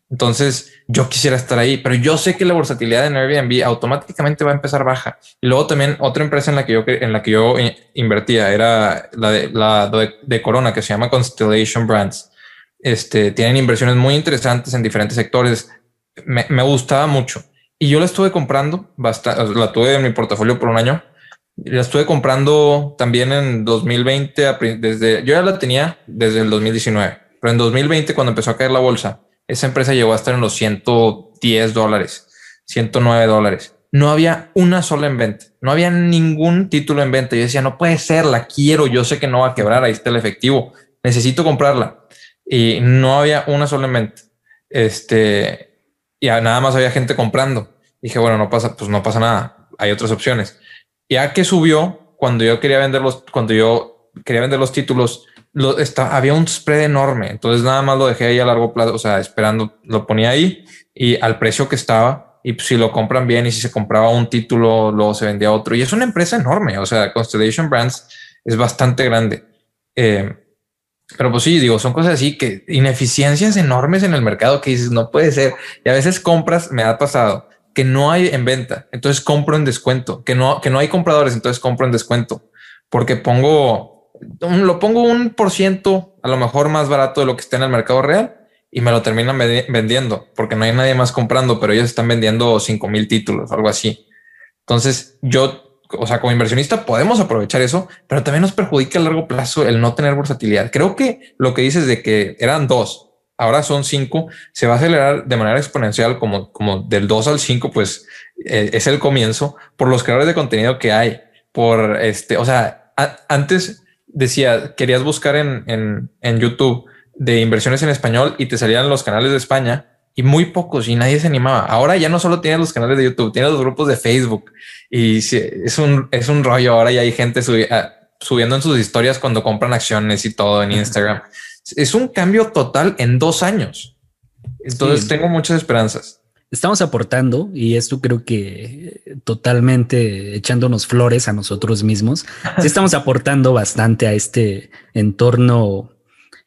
Entonces yo quisiera estar ahí, pero yo sé que la versatilidad en Airbnb automáticamente va a empezar baja. Y luego también otra empresa en la que yo, en la que yo invertía era la de, la de Corona, que se llama Constellation Brands. Este, tienen inversiones muy interesantes en diferentes sectores. Me, gustaba mucho. Y yo la estuve comprando, bastante, la tuve en mi portafolio por un año. La estuve comprando también en 2020, desde, yo ya la tenía desde el 2019, pero en 2020 cuando empezó a caer la bolsa, esa empresa llegó a estar en los 110 dólares, 109 dólares. No había una sola en venta, no había ningún título en venta. Yo decía, no puede ser, la quiero, yo sé que no va a quebrar, ahí está el efectivo, necesito comprarla y no había una sola mente. Este, y nada más había gente comprando. Dije, bueno, no pasa, pues no pasa nada. Hay otras opciones. Ya que subió, cuando yo quería vender los, cuando yo quería vender los títulos, lo, está, había un spread enorme. Entonces nada más lo dejé ahí a largo plazo, o sea, esperando, lo ponía ahí y al precio que estaba. Y si lo compran bien y si se compraba un título, luego se vendía otro. Y es una empresa enorme. O sea, Constellation Brands es bastante grande. Eh, pero pues sí, digo, son cosas así que ineficiencias enormes en el mercado que dices, no puede ser. Y a veces compras, me ha pasado, que no hay en venta, entonces compro en descuento, que no, que no hay compradores, entonces compro en descuento, porque pongo, lo pongo un por ciento, a lo mejor más barato de lo que está en el mercado real y me lo terminan vendiendo, porque no hay nadie más comprando, pero ellos están vendiendo cinco mil títulos, algo así. Entonces yo o sea, como inversionista podemos aprovechar eso, pero también nos perjudica a largo plazo el no tener versatilidad. Creo que lo que dices de que eran dos, ahora son cinco, se va a acelerar de manera exponencial como, como del dos al cinco, pues eh, es el comienzo por los creadores de contenido que hay, por este, o sea, antes decía, querías buscar en, en, en YouTube de inversiones en español y te salían los canales de España y muy pocos y nadie se animaba. Ahora ya no solo tienes los canales de YouTube, tienes los grupos de Facebook y es un, es un rollo. Ahora ya hay gente ah, subiendo en sus historias cuando compran acciones y todo en Instagram. Es un cambio total en dos años. Entonces tengo muchas esperanzas. Estamos aportando y esto creo que totalmente echándonos flores a nosotros mismos. Sí estamos aportando bastante a este entorno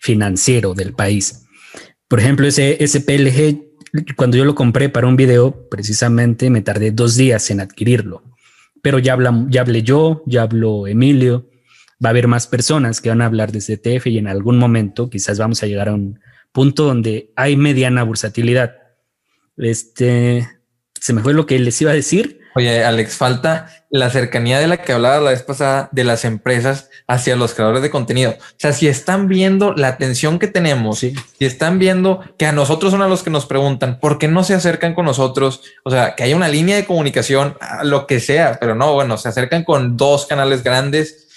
financiero del país. Por ejemplo, ese, SPLG, cuando yo lo compré para un video, precisamente me tardé dos días en adquirirlo. Pero ya, habla, ya hablé yo, ya habló Emilio, va a haber más personas que van a hablar de CTF y en algún momento quizás vamos a llegar a un punto donde hay mediana bursatilidad. Este, se me fue lo que les iba a decir, Oye, Alex, falta la cercanía de la que hablaba la vez pasada de las empresas hacia los creadores de contenido. O sea, si están viendo la atención que tenemos, si están viendo que a nosotros son a los que nos preguntan por qué no se acercan con nosotros, o sea, que hay una línea de comunicación, lo que sea, pero no, bueno, se acercan con dos canales grandes.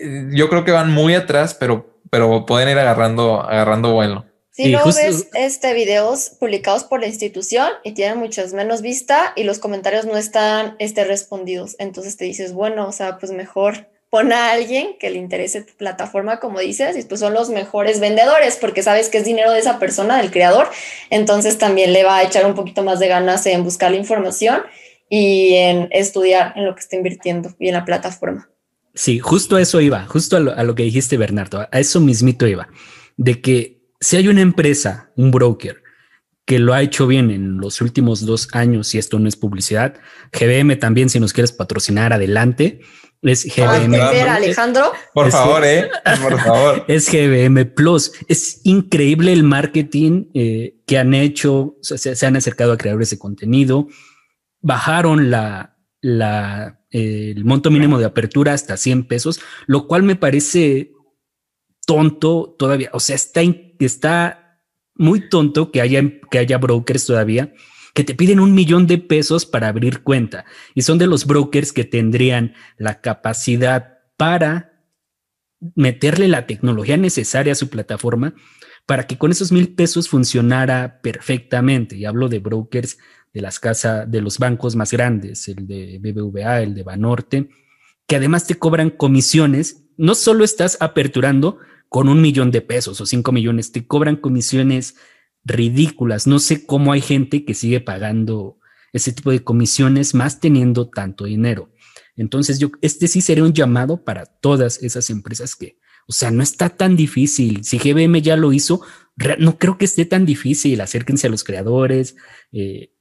Eh, yo creo que van muy atrás, pero, pero pueden ir agarrando, agarrando vuelo. Si no ves este videos publicados por la institución y tienen muchas menos vista y los comentarios no están este, respondidos, entonces te dices, bueno, o sea, pues mejor pon a alguien que le interese tu plataforma, como dices, y pues son los mejores vendedores porque sabes que es dinero de esa persona, del creador, entonces también le va a echar un poquito más de ganas en buscar la información y en estudiar en lo que está invirtiendo y en la plataforma. Sí, justo a eso iba, justo a lo, a lo que dijiste, Bernardo, a eso mismito iba, de que si hay una empresa, un broker, que lo ha hecho bien en los últimos dos años, y esto no es publicidad, GBM también, si nos quieres patrocinar, adelante. Es GBM. Alejandro. Por favor, eh. Por favor. *laughs* Es GBM Plus. Es increíble el marketing eh, que han hecho. se, han acercado a creadores de contenido. Bajaron la, la, el monto mínimo de apertura hasta 100 pesos, lo cual me parece tonto todavía. O sea, está, está muy tonto que haya, que haya brokers todavía que te piden un millón de pesos para abrir cuenta y son de los brokers que tendrían la capacidad para meterle la tecnología necesaria a su plataforma para que con esos mil pesos funcionara perfectamente. Y hablo de brokers de las casas, de los bancos más grandes, el de BBVA, el de Banorte, que además te cobran comisiones. No solo estás aperturando con un millón de pesos o cinco millones, te cobran comisiones ridículas. No sé cómo hay gente que sigue pagando ese tipo de comisiones más teniendo tanto dinero. Entonces, yo, este sí sería un llamado para todas esas empresas que, o sea, no está tan difícil. Si GBM ya lo hizo, no creo que esté tan difícil. Acérquense a los creadores, eh,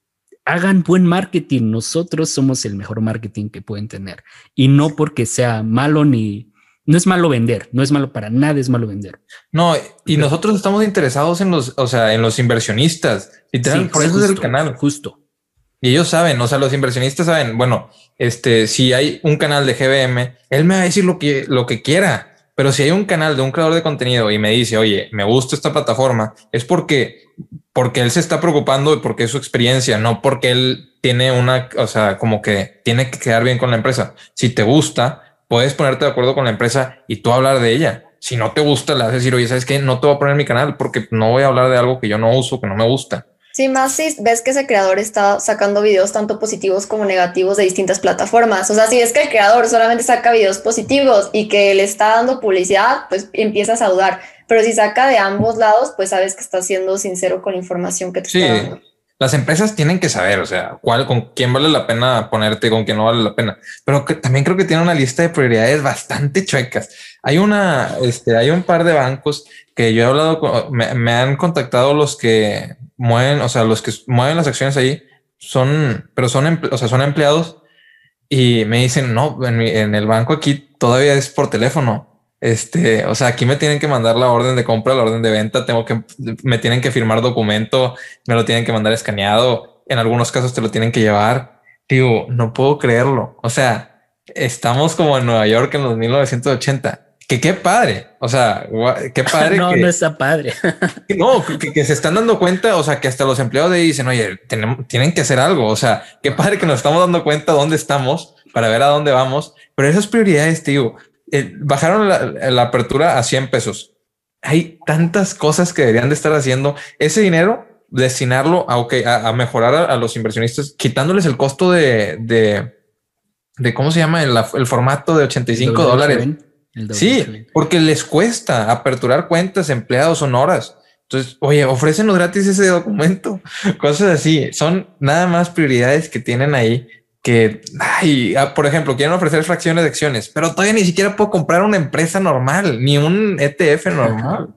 hagan buen marketing. Nosotros somos el mejor marketing que pueden tener. Y no porque sea malo ni, no es malo vender, no es malo para nada, es malo vender. No, y nosotros estamos interesados en los, o sea, en los inversionistas. Literal, por eso es el canal. Justo. Y ellos saben, o sea, los inversionistas saben, bueno, este, si hay un canal de GBM, él me va a decir lo que, lo que quiera. Pero si hay un canal de un creador de contenido y me dice, oye, me gusta esta plataforma, es porque, porque él se está preocupando porque es su experiencia, no porque él tiene una, o sea, como que tiene que quedar bien con la empresa. Si te gusta, puedes ponerte de acuerdo con la empresa y tú hablar de ella. Si no te gusta, le haces decir, oye, ¿sabes qué? No te voy a poner en mi canal porque no voy a hablar de algo que yo no uso, que no me gusta. Sí, más si ves que ese creador está sacando videos tanto positivos como negativos de distintas plataformas. O sea, si es que el creador solamente saca videos positivos y que le está dando publicidad, pues empiezas a dudar. Pero si saca de ambos lados, pues sabes que está siendo sincero con la información que te está dando las empresas tienen que saber, o sea, cuál, con quién vale la pena ponerte, con quién no vale la pena. Pero que, también creo que tiene una lista de prioridades bastante chuecas. Hay una, este, hay un par de bancos que yo he hablado con, me, han contactado los que mueven, o sea, los que mueven las acciones ahí son, pero son, o sea, son empleados y me dicen, no, en el banco aquí todavía es por teléfono este, o sea, aquí me tienen que mandar la orden de compra, la orden de venta, tengo que, me tienen que firmar documento, me lo tienen que mandar escaneado, en algunos casos te lo tienen que llevar. Digo, no puedo creerlo. O sea, estamos como en Nueva York en los 1980. Que qué padre. O sea, qué *laughs* padre. no, no está padre. *laughs* no, que, se están dando cuenta. O sea, que hasta los empleados de ahí dicen, oye, tenemos, tienen que hacer algo. O sea, qué padre que nos estamos dando cuenta dónde estamos para ver a dónde vamos. Pero esas prioridades, tío, eh, bajaron la, apertura a 100 pesos. Hay tantas cosas que deberían de estar haciendo. Ese dinero, destinarlo a, a, mejorar a, los inversionistas, quitándoles el costo de, de, cómo se llama el, formato de 85 dólares. Sí, porque les cuesta aperturar cuentas, empleados, son horas. Entonces, oye, ofrecen gratis ese documento, *laughs* cosas así. Son nada más prioridades que tienen ahí que, ay, ah, por ejemplo, quieren ofrecer fracciones de acciones, pero todavía ni siquiera puedo comprar una empresa normal, ni un ETF normal.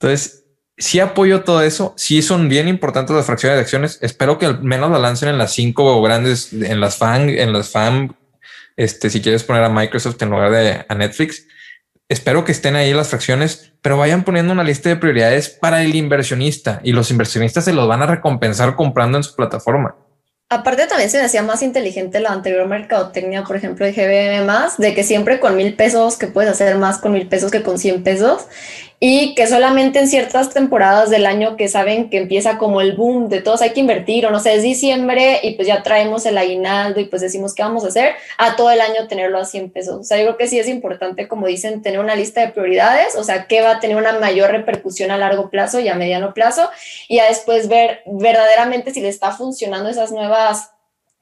Entonces, sí apoyo todo eso. Sí son bien importantes las fracciones de acciones. Espero que al menos la lancen en las cinco grandes, en las fan, en las fan, este, si quieres poner a Microsoft en lugar de a Netflix. Espero que estén ahí las fracciones, pero vayan poniendo una lista de prioridades para el inversionista y los inversionistas se los van a recompensar comprando en su plataforma. Aparte también se me hacía más inteligente la anterior mercadotecnia, por ejemplo, de GBM más, de que siempre con mil pesos, que puedes hacer más con mil pesos que con cien pesos y que solamente en ciertas temporadas del año que saben que empieza como el boom de todos hay que invertir o no sé, es diciembre y pues ya traemos el aguinaldo y pues decimos qué vamos a hacer, a todo el año tenerlo a 100 pesos. O sea, yo creo que sí es importante, como dicen, tener una lista de prioridades, o sea, qué va a tener una mayor repercusión a largo plazo y a mediano plazo y a después ver verdaderamente si le está funcionando esas nuevas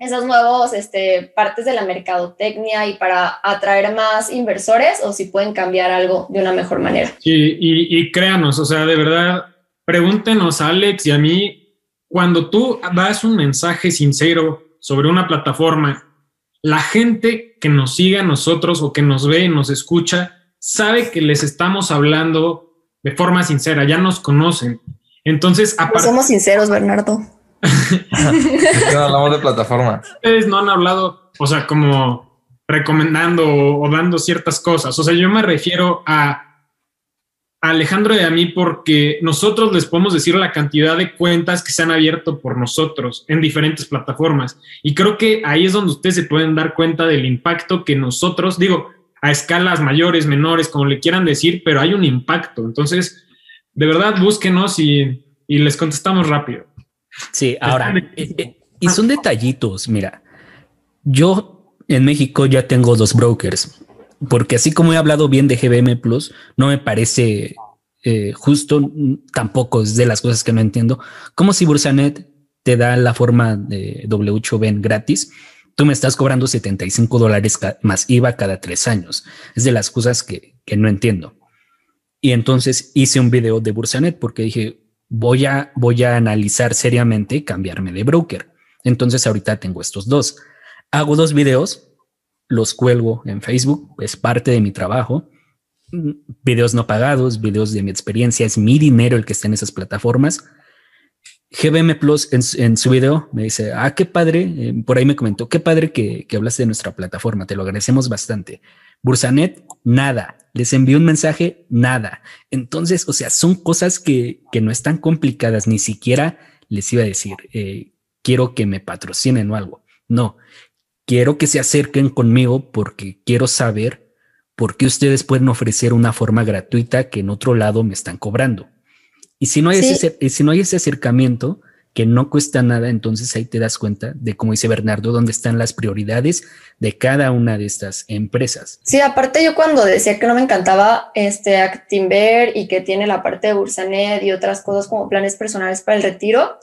esas nuevas este, partes de la mercadotecnia y para atraer más inversores o si pueden cambiar algo de una mejor manera. Sí, y, créanos, o sea, de verdad, pregúntenos a Alex y a mí, cuando tú das un mensaje sincero sobre una plataforma, la gente que nos sigue a nosotros o que nos ve y nos escucha, sabe que les estamos hablando de forma sincera, ya nos conocen. Entonces, aparte... Somos sinceros, Bernardo no hablamos de plataforma. Ustedes no han hablado, o sea, como recomendando o, dando ciertas cosas. O sea, yo me refiero a, Alejandro y a mí porque nosotros les podemos decir la cantidad de cuentas que se han abierto por nosotros en diferentes plataformas. Y creo que ahí es donde ustedes se pueden dar cuenta del impacto que nosotros, digo, a escalas mayores, menores, como le quieran decir, pero hay un impacto. Entonces, de verdad, búsquenos y les contestamos rápido. Sí, ahora, eh, eh, y son detallitos, mira, yo en México ya tengo dos brokers, porque así como he hablado bien de GBM Plus, no me parece eh, justo, tampoco es de las cosas que no entiendo, como si Bursanet te da la forma de W8Ben gratis, tú me estás cobrando 75 dólares más IVA cada tres años. Es de las cosas que, que no entiendo. Y entonces hice un video de Bursanet porque dije, voy a, voy a analizar seriamente cambiarme de broker. Entonces ahorita tengo estos dos. Hago dos videos, los cuelgo en Facebook, es parte de mi trabajo. Videos no pagados, videos de mi experiencia, es mi dinero el que está en esas plataformas. GBM Plus en, su video me dice, ah, qué padre, eh, por ahí me comentó, qué padre que, que hablaste de nuestra plataforma, te lo agradecemos bastante. Bursanet, nada. Les envío un mensaje, nada. Entonces, o sea, son cosas que, que no están complicadas, ni siquiera les iba a decir, eh, quiero que me patrocinen o algo. No, quiero que se acerquen conmigo porque quiero saber por qué ustedes pueden ofrecer una forma gratuita que en otro lado me están cobrando. Y si no hay, ese, si no hay ese acercamiento, que no cuesta nada, entonces ahí te das cuenta de, como dice Bernardo, dónde están las prioridades de cada una de estas empresas. Sí, aparte yo cuando decía que no me encantaba este Actinver y que tiene la parte de Bursanet y otras cosas como planes personales para el retiro,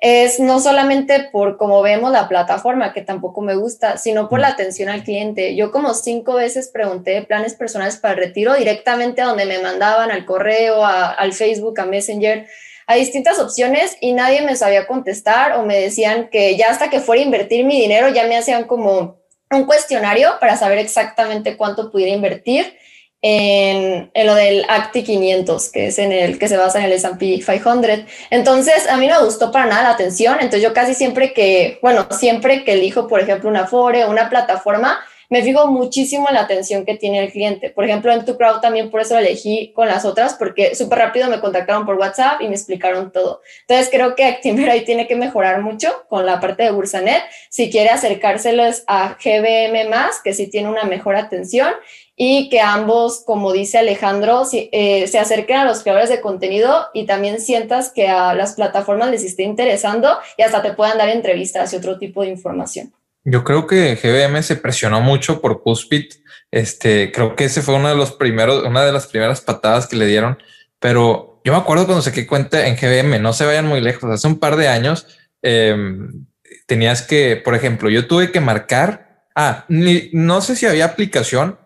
es no solamente por cómo vemos la plataforma, que tampoco me gusta, sino por mm. la atención al cliente. Yo como cinco veces pregunté planes personales para el retiro directamente a donde me mandaban, al correo, al Facebook, a Messenger a distintas opciones y nadie me sabía contestar o me decían que ya hasta que fuera a invertir mi dinero ya me hacían como un cuestionario para saber exactamente cuánto pudiera invertir en, en, lo del ACTI 500, que es en el que se basa en el S&P 500. Entonces, a mí no me gustó para nada la atención, entonces yo casi siempre que, bueno, siempre que elijo, por ejemplo, una Fore o una plataforma, me fijo muchísimo en la atención que tiene el cliente. Por ejemplo, en tu crowd también por eso elegí con las otras, porque súper rápido me contactaron por WhatsApp y me explicaron todo. Entonces creo que Actimber ahí tiene que mejorar mucho con la parte de Bursanet, si quiere acercárselos a GBM más, que sí tiene una mejor atención y que ambos, como dice Alejandro, eh, se acerquen a los creadores de contenido y también sientas que a las plataformas les esté interesando y hasta te puedan dar entrevistas y otro tipo de información. Yo creo que GBM se presionó mucho por Puspit. Este, creo que ese fue uno de los primeros, una de las primeras patadas que le dieron. Pero yo me acuerdo cuando saqué cuenta en GBM, no se vayan muy lejos. Hace un par de años em, tenías que, por ejemplo, yo tuve que marcar. Ah, no sé si había aplicación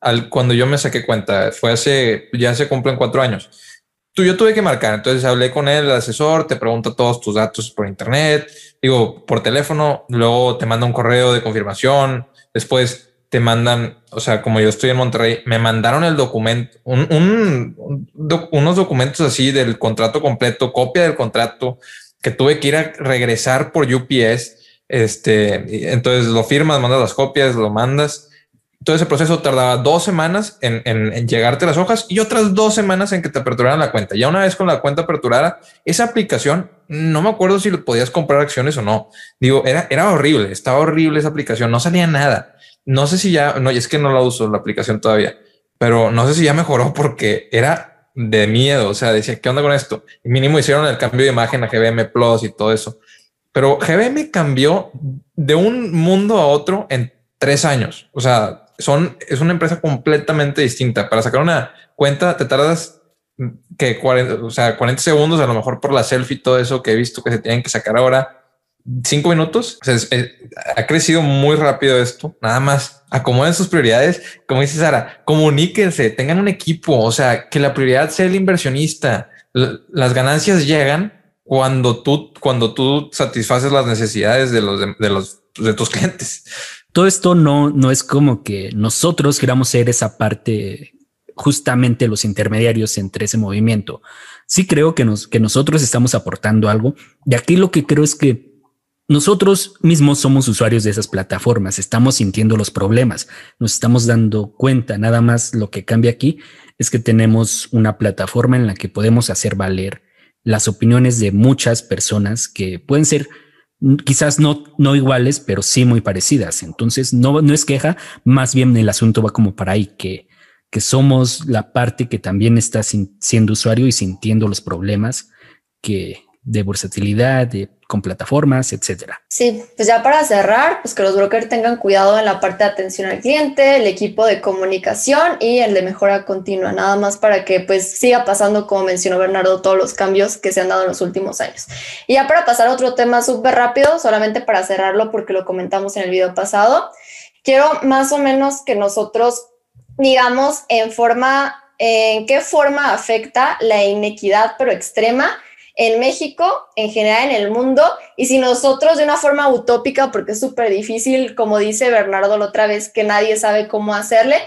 al cuando yo me saqué cuenta. Fue hace, ya se cumplen cuatro años tú, yo tuve que marcar, entonces hablé con el asesor, te pregunta todos tus datos por internet, digo, por teléfono, luego te manda un correo de confirmación, después te mandan, o sea, como yo estoy en Monterrey, me mandaron el documento, un, unos documentos así del contrato completo, copia del contrato, que tuve que ir a regresar por UPS. Este, entonces lo firmas, mandas las copias, lo mandas todo ese proceso tardaba dos semanas en, llegarte las hojas y otras dos semanas en que te aperturaran la cuenta. Ya una vez con la cuenta aperturada, esa aplicación, no me acuerdo si lo podías comprar acciones o no. Digo, era, era horrible, estaba horrible esa aplicación, no salía nada. No sé si ya, no, y es que no la uso la aplicación todavía, pero no sé si ya mejoró porque era de miedo. O sea, decía, ¿qué onda con esto? Y mínimo hicieron el cambio de imagen a GBM Plus y todo eso. Pero GBM cambió de un mundo a otro en tres años. O sea, son, es una empresa completamente distinta. Para sacar una cuenta te tardas que 40, o sea, 40 segundos, a lo mejor por la selfie todo eso que he visto que se tienen que sacar ahora. Cinco minutos. ha crecido muy rápido esto. Nada más acomoden sus prioridades. Como dice Sara, comuníquense, tengan un equipo. O sea, que la prioridad sea el inversionista. las ganancias llegan cuando tú, cuando tú satisfaces las necesidades de los, de los, de tus clientes todo esto no, no es como que nosotros queramos ser esa parte, justamente los intermediarios entre ese movimiento. Sí creo que, nos, que nosotros estamos aportando algo. Y aquí lo que creo es que nosotros mismos somos usuarios de esas plataformas, estamos sintiendo los problemas, nos estamos dando cuenta, nada más lo que cambia aquí es que tenemos una plataforma en la que podemos hacer valer las opiniones de muchas personas que pueden ser quizás no, no iguales, pero sí muy parecidas. Entonces, no, no es queja, más bien el asunto va como para ahí, que, que somos la parte que también está siendo usuario y sintiendo los problemas que de versatilidad, de con plataformas, etcétera. Sí, pues ya para cerrar, pues que los brokers tengan cuidado en la parte de atención al cliente, el equipo de comunicación y el de mejora continua, nada más para que pues siga pasando, como mencionó Bernardo, todos los cambios que se han dado en los últimos años. Y ya para pasar a otro tema súper rápido, solamente para cerrarlo porque lo comentamos en el video pasado, quiero más o menos que nosotros digamos en forma, en qué forma afecta la inequidad pero extrema en México, en general en el mundo, y si nosotros de una forma utópica, porque es súper difícil, como dice Bernardo la otra vez, que nadie sabe cómo hacerle,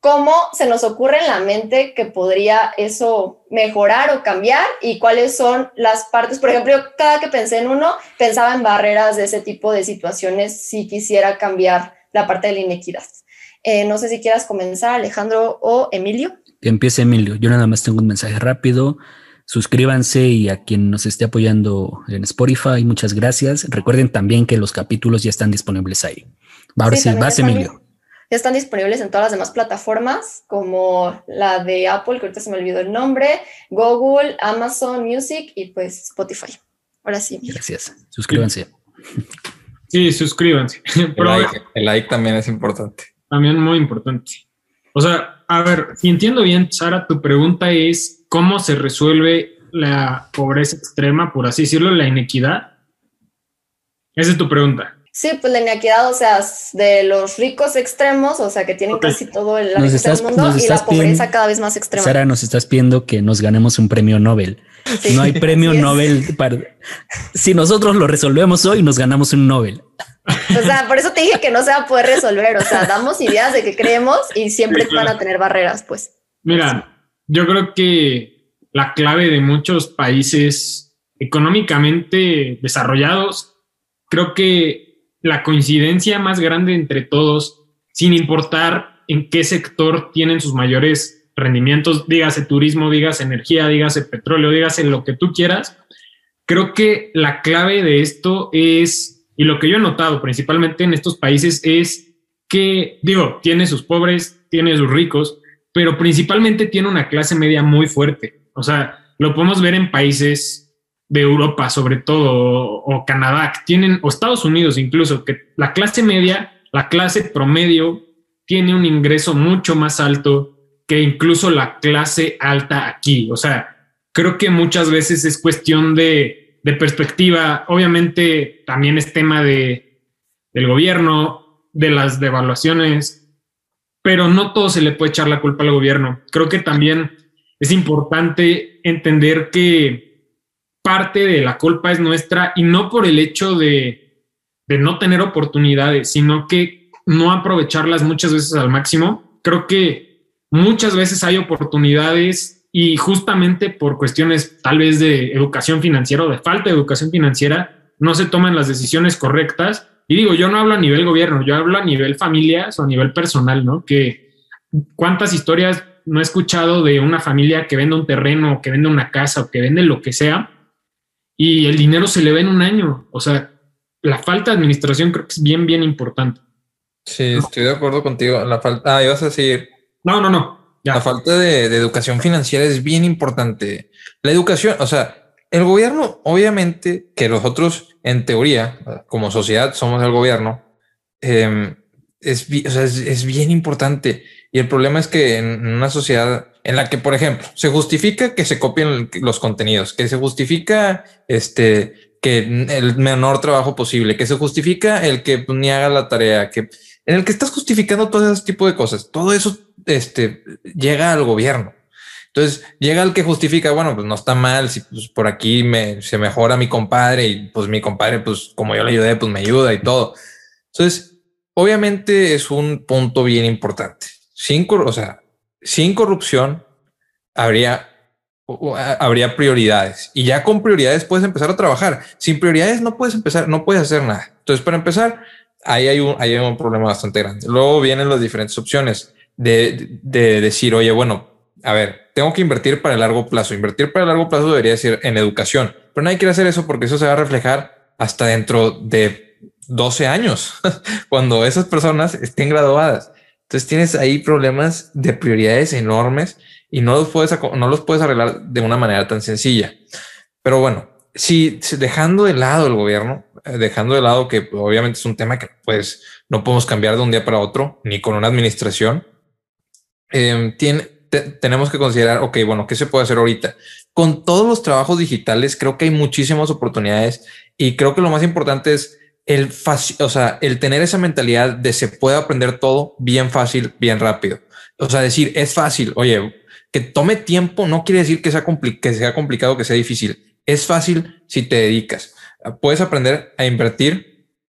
¿cómo se nos ocurre en la mente que podría eso mejorar o cambiar? ¿Y cuáles son las partes? Por ejemplo, cada que pensé en uno, pensaba en barreras de ese tipo de situaciones si quisiera cambiar la parte de la inequidad. Eh, no sé si quieras comenzar, Alejandro o Emilio. Empiece Emilio. Yo nada más tengo un mensaje rápido. Suscríbanse y a quien nos esté apoyando en Spotify, muchas gracias. Recuerden también que los capítulos ya están disponibles ahí. Ahora sí, vas, Emilio. Ya están disponibles en todas las demás plataformas, como la de Apple, que ahorita se me olvidó el nombre, Google, Amazon Music y pues Spotify. Ahora sí. Gracias. Suscríbanse. *laughs* Sí, suscríbanse. *laughs* el like también es importante. También muy importante. O sea, a ver, si entiendo bien, Sara, tu pregunta es cómo se resuelve la pobreza extrema, por así decirlo, la inequidad. Esa es tu pregunta. Sí, pues la inequidad, o sea, de los ricos extremos, o sea, que tienen casi todo el mundo y la pobreza cada vez más extrema. Sara, nos estás pidiendo que nos ganemos un premio Nobel. No hay *laughs* premio Nobel para... Si nosotros lo resolvemos hoy, nos ganamos un Nobel. O sea, por eso te dije que no se va a poder resolver. O sea, damos ideas de que creemos y siempre van a tener barreras, pues. Mira, yo creo que la clave de muchos países económicamente desarrollados, creo que la coincidencia más grande entre todos, sin importar en qué sector tienen sus mayores rendimientos, dígase turismo, dígase energía, dígase petróleo, dígase lo que tú quieras, creo que la clave de esto es, y lo que yo he notado principalmente en estos países es que, digo, tiene sus pobres, tiene sus ricos, pero principalmente tiene una clase media muy fuerte. O sea, lo podemos ver en países de Europa, sobre todo, o, Canadá, que tienen, o Estados Unidos incluso, que la clase media, la clase promedio, tiene un ingreso mucho más alto que incluso la clase alta aquí. O sea, creo que muchas veces es cuestión de, de perspectiva. Obviamente también es tema de, del gobierno, de las devaluaciones, pero no todo se le puede echar la culpa al gobierno. Creo que también es importante entender que parte de la culpa es nuestra y no por el hecho de, no tener oportunidades, sino que no aprovecharlas muchas veces al máximo. Creo que muchas veces hay oportunidades y justamente por cuestiones tal vez de educación financiera o de falta de educación financiera, no se toman las decisiones correctas y digo, yo no hablo a nivel gobierno, yo hablo a nivel familias o a nivel personal, ¿no? Que cuántas historias no he escuchado de una familia que vende un terreno, o que vende una casa, o que vende lo que sea, y el dinero se le ve en un año. O sea, la falta de administración creo que es bien, bien importante. Sí, estoy de acuerdo contigo. La falta, ah, ibas a decir. No, no, no. La falta de, de, educación financiera es bien importante. La educación, o sea, el gobierno, obviamente, que nosotros, en teoría, como sociedad, somos el gobierno, em, es, bien importante. Y el problema es que en una sociedad en la que, por ejemplo, se justifica que se copien los contenidos, que se justifica este, que el menor trabajo posible, que se justifica el que pues, ni haga la tarea, que en el que estás justificando todo ese tipo de cosas, todo eso este, llega al gobierno. Entonces llega el que justifica, bueno, pues no está mal, si pues, por aquí me, se mejora mi compadre y pues mi compadre, pues como yo le ayudé, pues me ayuda y todo. Entonces, obviamente es un punto bien importante. Sin, o sea, sin corrupción habría habría prioridades y ya con prioridades puedes empezar a trabajar. Sin prioridades no puedes empezar, no puedes hacer nada. Entonces, para empezar, ahí hay un, hay un problema bastante grande. Luego vienen las diferentes opciones de, de decir, oye, bueno, a ver, tengo que invertir para el largo plazo. Invertir para el largo plazo debería ser en educación, pero nadie quiere hacer eso porque eso se va a reflejar hasta dentro de 12 años, *laughs* cuando esas personas estén graduadas. Entonces tienes ahí problemas de prioridades enormes y no los puedes, no los puedes arreglar de una manera tan sencilla. Pero bueno, si, dejando de lado el gobierno, eh, dejando de lado que obviamente es un tema que pues no podemos cambiar de un día para otro, ni con una administración, em, tiene, tenemos que considerar, ok, bueno, ¿qué se puede hacer ahorita? Con todos los trabajos digitales, creo que hay muchísimas oportunidades y creo que lo más importante es el o sea, el tener esa mentalidad de se puede aprender todo bien fácil, bien rápido. O sea, decir es fácil. Oye, que tome tiempo no quiere decir que sea, que sea complicado, que sea difícil. Es fácil si te dedicas. Puedes aprender a invertir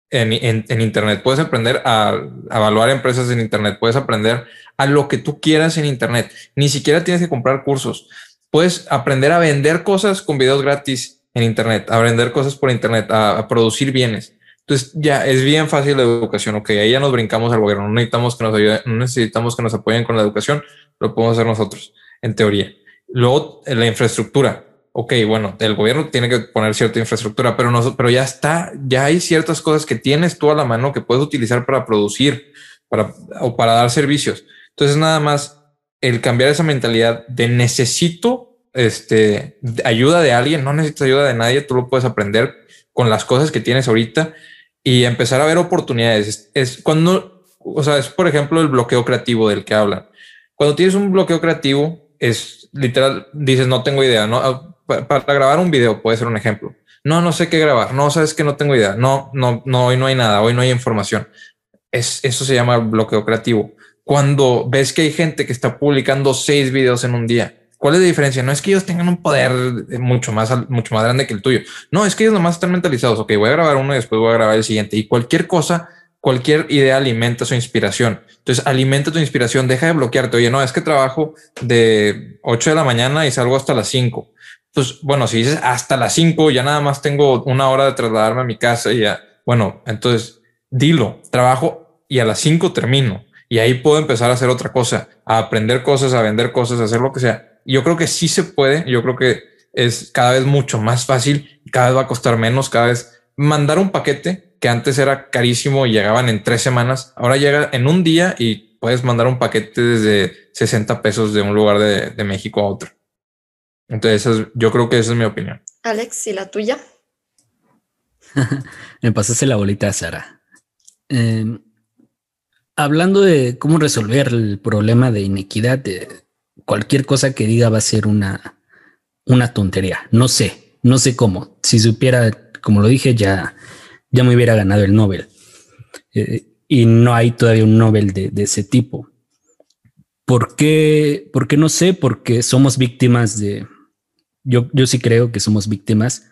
en, en, Internet, puedes aprender a, a, evaluar empresas en Internet, puedes aprender a lo que tú quieras en Internet. Ni siquiera tienes que comprar cursos. Puedes aprender a vender cosas con videos gratis en Internet, a vender cosas por Internet, a, a producir bienes. Entonces ya es bien fácil la educación. Ok, ahí ya nos brincamos al gobierno. No necesitamos que nos ayuden, no necesitamos que nos apoyen con la educación. Lo podemos hacer nosotros en teoría. Luego, la infraestructura. Ok, bueno, el gobierno tiene que poner cierta infraestructura, pero no, pero ya está, ya hay ciertas cosas que tienes tú a la mano que puedes utilizar para producir para, o para dar servicios. Entonces, nada más el cambiar esa mentalidad de necesito este, ayuda de alguien, no necesitas ayuda de nadie, tú lo puedes aprender con las cosas que tienes ahorita y empezar a ver oportunidades. Es, es cuando, o sea, es por ejemplo el bloqueo creativo del que hablan. Cuando tienes un bloqueo creativo, es literal, dices, no tengo idea, ¿no? Para grabar un video puede ser un ejemplo. No, no sé qué grabar. No, sabes que no tengo idea. No, no, no, hoy no hay nada. Hoy no hay información. Es, eso se llama bloqueo creativo. Cuando ves que hay gente que está publicando seis videos en un día, ¿cuál es la diferencia? No es que ellos tengan un poder mucho más, mucho más grande que el tuyo. No, es que ellos nomás están mentalizados. Ok, voy a grabar uno y después voy a grabar el siguiente. Y cualquier cosa cualquier idea alimenta su inspiración. Entonces, alimenta tu inspiración, deja de bloquearte. Oye, no, es que trabajo de 8 de la mañana y salgo hasta las 5. Pues bueno, si dices hasta las 5, ya nada más tengo una hora de trasladarme a mi casa y ya, bueno, entonces dilo, trabajo y a las 5 termino. Y ahí puedo empezar a hacer otra cosa, a aprender cosas, a vender cosas, a hacer lo que sea. Yo creo que sí se puede. Yo creo que es cada vez mucho más fácil, cada vez va a costar menos, cada vez mandar un paquete que antes era carísimo y llegaban en tres semanas, ahora llega en un día y puedes mandar un paquete desde 60 pesos de un lugar de, México a otro. Entonces, yo creo que esa es mi opinión. Alex, ¿y la tuya? *laughs* Me pasaste la bolita, Sara. Em, hablando de cómo resolver el problema de inequidad, cualquier cosa que diga va a ser una, una tontería. No sé, no sé cómo. Si supiera, como lo dije, ya ya me hubiera ganado el Nobel. Eh, y no hay todavía un Nobel de, ese tipo. ¿Por qué? Porque no sé, porque somos víctimas de... Yo, yo sí creo que somos víctimas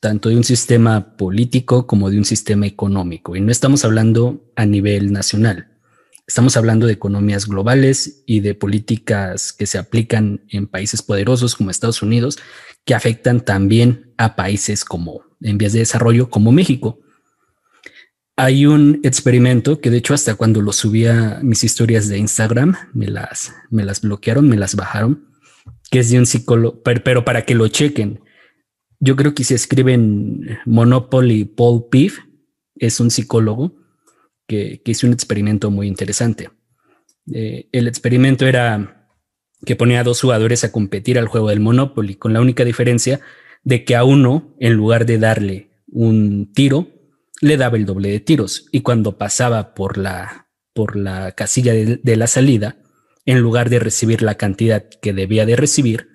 tanto de un sistema político como de un sistema económico. Y no estamos hablando a nivel nacional. Estamos hablando de economías globales y de políticas que se aplican en países poderosos como Estados Unidos, que afectan también a países como en vías de desarrollo como México. Hay un experimento que de hecho hasta cuando lo subía mis historias de Instagram, me las, me las bloquearon, me las bajaron, que es de un psicólogo, pero, para que lo chequen. Yo creo que si escriben Monopoly Paul Piff, es un psicólogo que, hizo un experimento muy interesante. Eh, el experimento era que ponía a dos jugadores a competir al juego del Monopoly, con la única diferencia de que a uno, en lugar de darle un tiro, le daba el doble de tiros y cuando pasaba por la, por la casilla de, la salida, en lugar de recibir la cantidad que debía de recibir,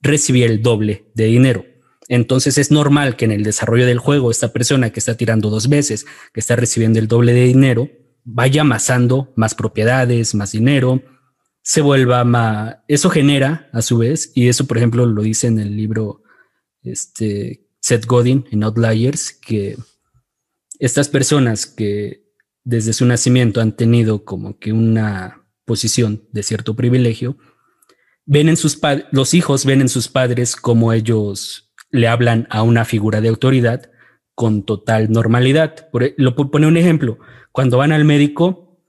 recibía el doble de dinero. Entonces es normal que en el desarrollo del juego esta persona que está tirando dos veces, que está recibiendo el doble de dinero, vaya amasando más propiedades, más dinero, se vuelva más... Eso genera a su vez, y eso por ejemplo lo dice en el libro este, Seth Godin en Outliers, que estas personas que desde su nacimiento han tenido como que una posición de cierto privilegio, ven en sus los hijos ven en sus padres como ellos le hablan a una figura de autoridad con total normalidad. Por, e, lo pone un ejemplo. Cuando van al médico,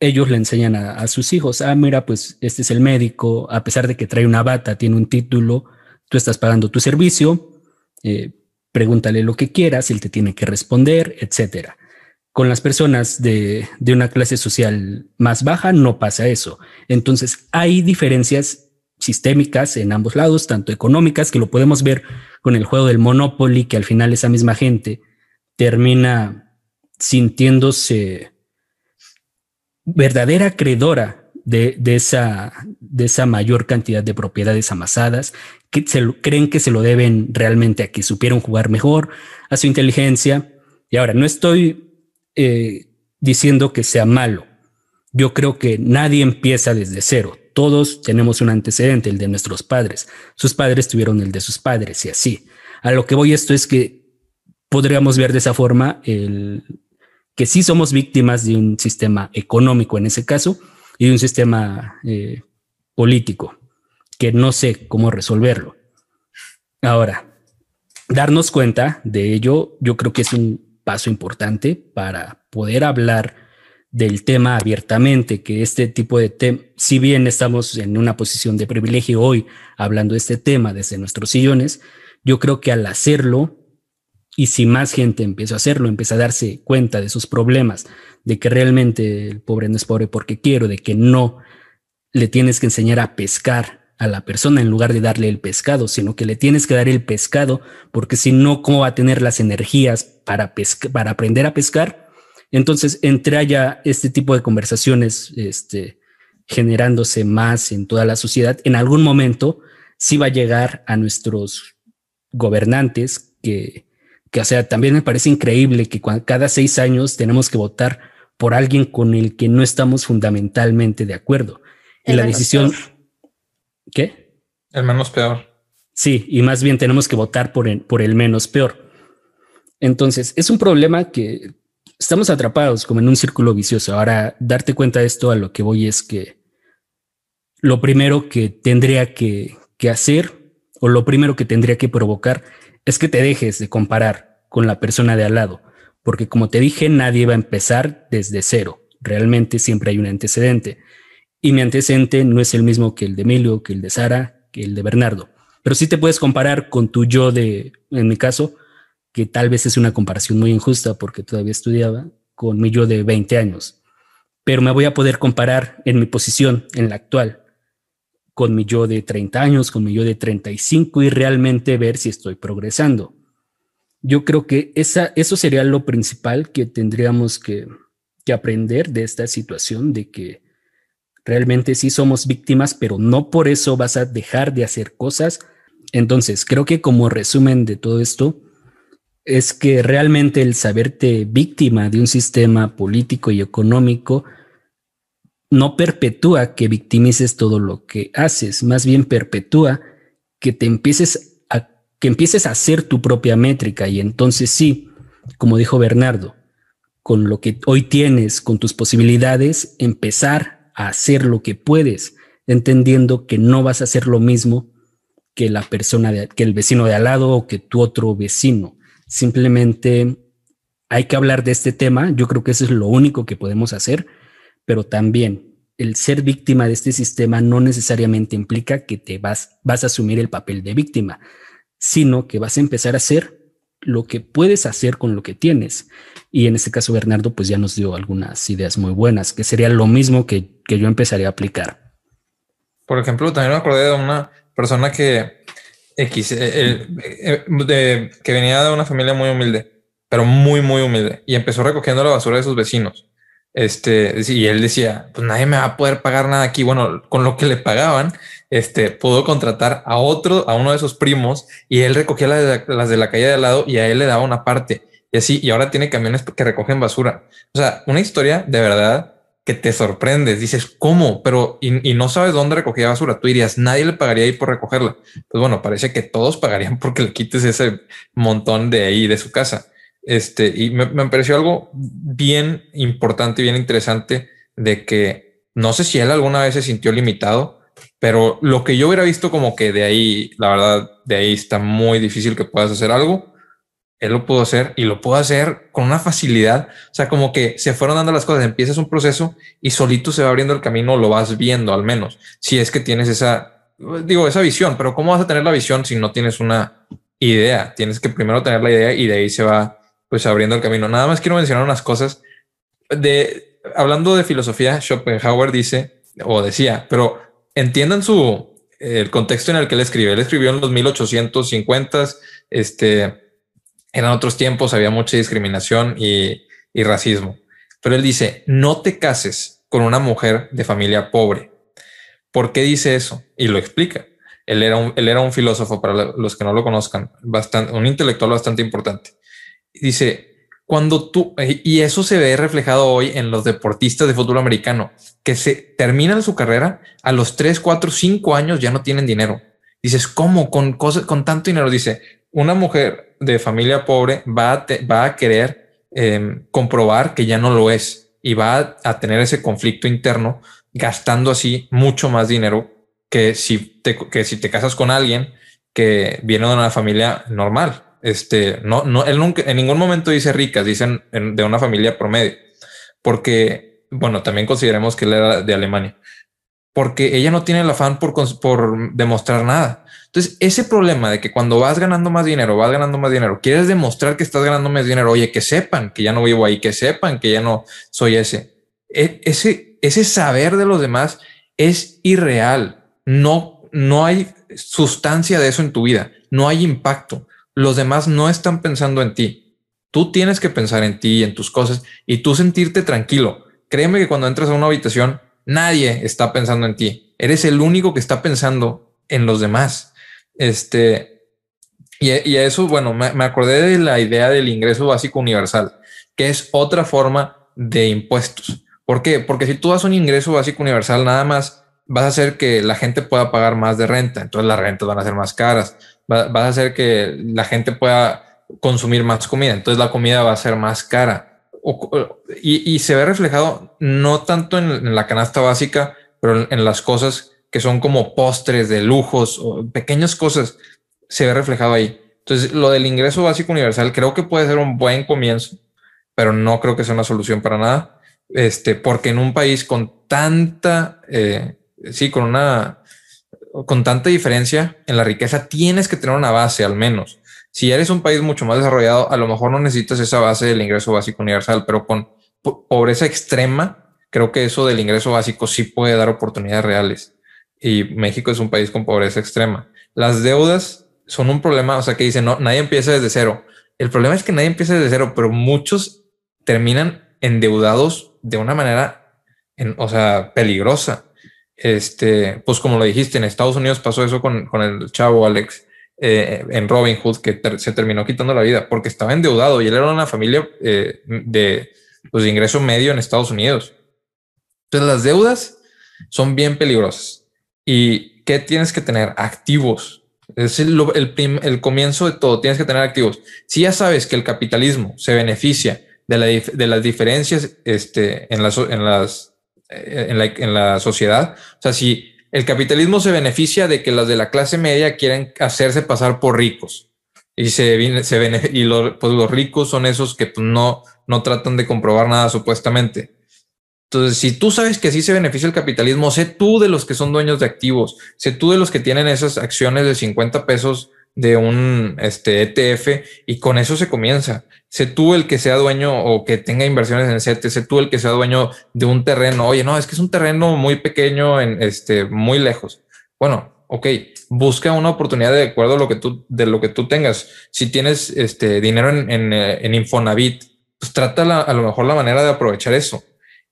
ellos le enseñan a, sus hijos, ah, mira, pues este es el médico, a pesar de que trae una bata, tiene un título, tú estás pagando tu servicio, eh, pregúntale lo que quieras, él te tiene que responder, etcétera. Con las personas de, de una clase social más baja no pasa eso. Entonces hay diferencias sistémicas en ambos lados, tanto económicas, que lo podemos ver con el juego del Monopoly, que al final esa misma gente termina sintiéndose verdadera acreedora de, esa, de esa mayor cantidad de propiedades amasadas, que se creen que se lo deben realmente a que supieron jugar mejor, a su inteligencia. Y ahora, no estoy eh, diciendo que sea malo. Yo creo que nadie empieza desde cero. Todos tenemos un antecedente, el de nuestros padres. Sus padres tuvieron el de sus padres y así. A lo que voy esto es que podríamos ver de esa forma el, que sí somos víctimas de un sistema económico en ese caso y de un sistema eh, político, que no sé cómo resolverlo. Ahora, darnos cuenta de ello, yo creo que es un paso importante para poder hablar del tema abiertamente, que este tipo de tema, si bien estamos en una posición de privilegio hoy hablando de este tema desde nuestros sillones, yo creo que al hacerlo y si más gente empieza a hacerlo, empieza a darse cuenta de sus problemas, de que realmente el pobre no es pobre porque quiero, de que no le tienes que enseñar a pescar a la persona en lugar de darle el pescado, sino que le tienes que dar el pescado, porque si no, ¿cómo va a tener las energías para, para aprender a pescar? Entonces, entre haya este tipo de conversaciones este, generándose más en toda la sociedad, en algún momento sí va a llegar a nuestros gobernantes que que, o sea, también me parece increíble que cada seis años tenemos que votar por alguien con el que no estamos fundamentalmente de acuerdo. y la decisión... ¿Qué? El menos peor. Sí, y más bien tenemos que votar por el, por el menos peor. Entonces, es un problema que estamos atrapados como en un círculo vicioso. Ahora, darte cuenta de esto a lo que voy es que lo primero que tendría que, que hacer o lo primero que tendría que provocar es que te dejes de comparar con la persona de al lado, porque como te dije, nadie va a empezar desde cero. Realmente siempre hay un antecedente. Y mi antecedente no es el mismo que el de Emilio, que el de Sara, que el de Bernardo. Pero sí te puedes comparar con tu yo de, en mi caso, que tal vez es una comparación muy injusta porque todavía estudiaba, con mi yo de 20 años. Pero me voy a poder comparar en mi posición, en la actual, con mi yo de 30 años, con mi yo de 35 y realmente ver si estoy progresando. Yo creo que esa, eso sería lo principal que tendríamos que, que aprender de esta situación, de que realmente sí somos víctimas, pero no por eso vas a dejar de hacer cosas. Entonces, creo que como resumen de todo esto, es que realmente el saberte víctima de un sistema político y económico no perpetúa que victimices todo lo que haces, más bien perpetúa que te empieces a que empieces a hacer tu propia métrica y entonces sí, como dijo Bernardo, con lo que hoy tienes, con tus posibilidades, empezar hacer lo que puedes, entendiendo que no vas a hacer lo mismo que la persona que el vecino de al lado o que tu otro vecino. Simplemente hay que hablar de este tema. Yo creo que eso es lo único que podemos hacer pero también el ser víctima de este sistema no necesariamente implica que te vas, vas a asumir el papel de víctima, sino que vas a empezar a hacer lo que puedes hacer con lo que tienes. Y en este caso, Bernardo, pues ya nos dio algunas ideas muy buenas, que sería lo mismo que, que yo empezaría a aplicar. Por ejemplo, también me acordé de una persona que X, eh, eh, que venía de una familia muy humilde, pero muy, muy humilde, y empezó recogiendo la basura de sus vecinos. Este, y él decía, pues nadie me va a poder pagar nada aquí. Bueno, con lo que le pagaban, este, pudo contratar a otro, a uno de sus primos y él recogía las de, la, calle de al lado y a él le daba una parte. Y así, y ahora tiene camiones que recogen basura. O sea, una historia de verdad que te sorprendes. Dices, ¿cómo? Pero, y, y no sabes dónde recogía basura. Tú dirías, nadie le pagaría ahí por recogerla. Pues bueno, parece que todos pagarían *laughs* porque le quites ese montón de ahí de su casa. Este, y me, pareció algo bien importante y bien interesante de que no sé si él alguna vez se sintió limitado, Pero lo que yo hubiera visto como que de ahí, la verdad, de ahí está muy difícil que puedas hacer algo. Él lo pudo hacer y lo pudo hacer con una facilidad. O sea, como que se fueron dando las cosas. Empiezas un proceso y solito se va abriendo el camino, lo vas viendo al menos. Si es que tienes esa, digo, esa visión, pero ¿cómo vas a tener la visión si no tienes una idea? Tienes que primero tener la idea y de ahí se va pues abriendo el camino. Nada más quiero mencionar unas cosas de hablando de filosofía. Schopenhauer dice o decía, pero entiendan su el contexto en el que él escribe. Él escribió en los 1850, este, eran otros tiempos, había mucha discriminación y, y racismo. Pero él dice, no te cases con una mujer de familia pobre. ¿Por qué dice eso? Y lo explica. Él era un, él era un filósofo, para los que no lo conozcan, bastante, un intelectual bastante importante. Dice, cuando tú, y eso se ve reflejado hoy en los deportistas de fútbol americano, que se terminan su carrera a los 3, 4, 5 años ya no tienen dinero. Dices, ¿cómo? Con cosas, con tanto dinero. Dice, una mujer de familia pobre va a, va a querer em, comprobar que ya no lo es y va a, tener ese conflicto interno gastando así mucho más dinero que si te, que si te casas con alguien que viene de una familia normal. Este, no, no, él nunca, en ningún momento dice ricas, dicen de una familia promedio, porque, bueno, también consideremos que él era de Alemania, porque ella no tiene el afán por, por demostrar nada. Entonces, ese problema de que cuando vas ganando más dinero, vas ganando más dinero, quieres demostrar que estás ganando más dinero, oye, que sepan que ya no vivo ahí, que sepan que ya no soy ese. E, ese, ese saber de los demás es irreal. No, no hay sustancia de eso en tu vida, no hay impacto los demás no están pensando en ti. Tú tienes que pensar en ti y en tus cosas y tú sentirte tranquilo. Créeme que cuando entras a una habitación, nadie está pensando en ti. Eres el único que está pensando en los demás. Este, y, a eso, bueno, me, me acordé de la idea del ingreso básico universal, que es otra forma de impuestos. ¿Por qué? Porque si tú das un ingreso básico universal, nada más vas a hacer que la gente pueda pagar más de renta. Entonces las rentas van a ser más caras va, a hacer que la gente pueda consumir más comida. Entonces la comida va a ser más cara. y, se ve reflejado no tanto en, la canasta básica, pero en, las cosas que son como postres de lujos o pequeñas cosas, se ve reflejado ahí. Entonces, lo del ingreso básico universal creo que puede ser un buen comienzo, pero no creo que sea una solución para nada. Este, porque en un país con tanta, eh, sí, con una con tanta diferencia en la riqueza, tienes que tener una base al menos. Si eres un país mucho más desarrollado, a lo mejor no necesitas esa base del ingreso básico universal, pero con pobreza extrema, creo que eso del ingreso básico sí puede dar oportunidades reales. Y México es un país con pobreza extrema. Las deudas son un problema, o sea, que dicen, no, nadie empieza desde cero. El problema es que nadie empieza desde cero, pero muchos terminan endeudados de una manera, en, o sea, peligrosa. Este, pues como lo dijiste, en Estados Unidos pasó eso con, el chavo Alex eh, en Robin Hood, que se terminó quitando la vida porque estaba endeudado y él era una familia eh, de, pues, de ingreso medio en Estados Unidos. Entonces las deudas son bien peligrosas. ¿Y qué tienes que tener? Activos. Es el, el, comienzo de todo. Tienes que tener activos. Si ya sabes que el capitalismo se beneficia de, la, de las diferencias este, en, las, en las en la, en la sociedad. O sea, si el capitalismo se beneficia de que los de la clase media quieren hacerse pasar por ricos y se, se y los, pues los ricos son esos que pues, no, no tratan de comprobar nada supuestamente. Entonces, si tú sabes que así se beneficia el capitalismo, sé tú de los que son dueños de activos, sé tú de los que tienen esas acciones de 50 pesos de un este, ETF y con eso se comienza. Sé tú el que sea dueño o que tenga inversiones en CETES, sé tú el que sea dueño de un terreno. Oye, no, es que es un terreno muy pequeño, en este, muy lejos. Bueno, ok, busca una oportunidad de acuerdo a lo que tú, de lo que tú tengas. Si tienes este dinero en, en, en Infonavit, pues trata a lo mejor la manera de aprovechar eso.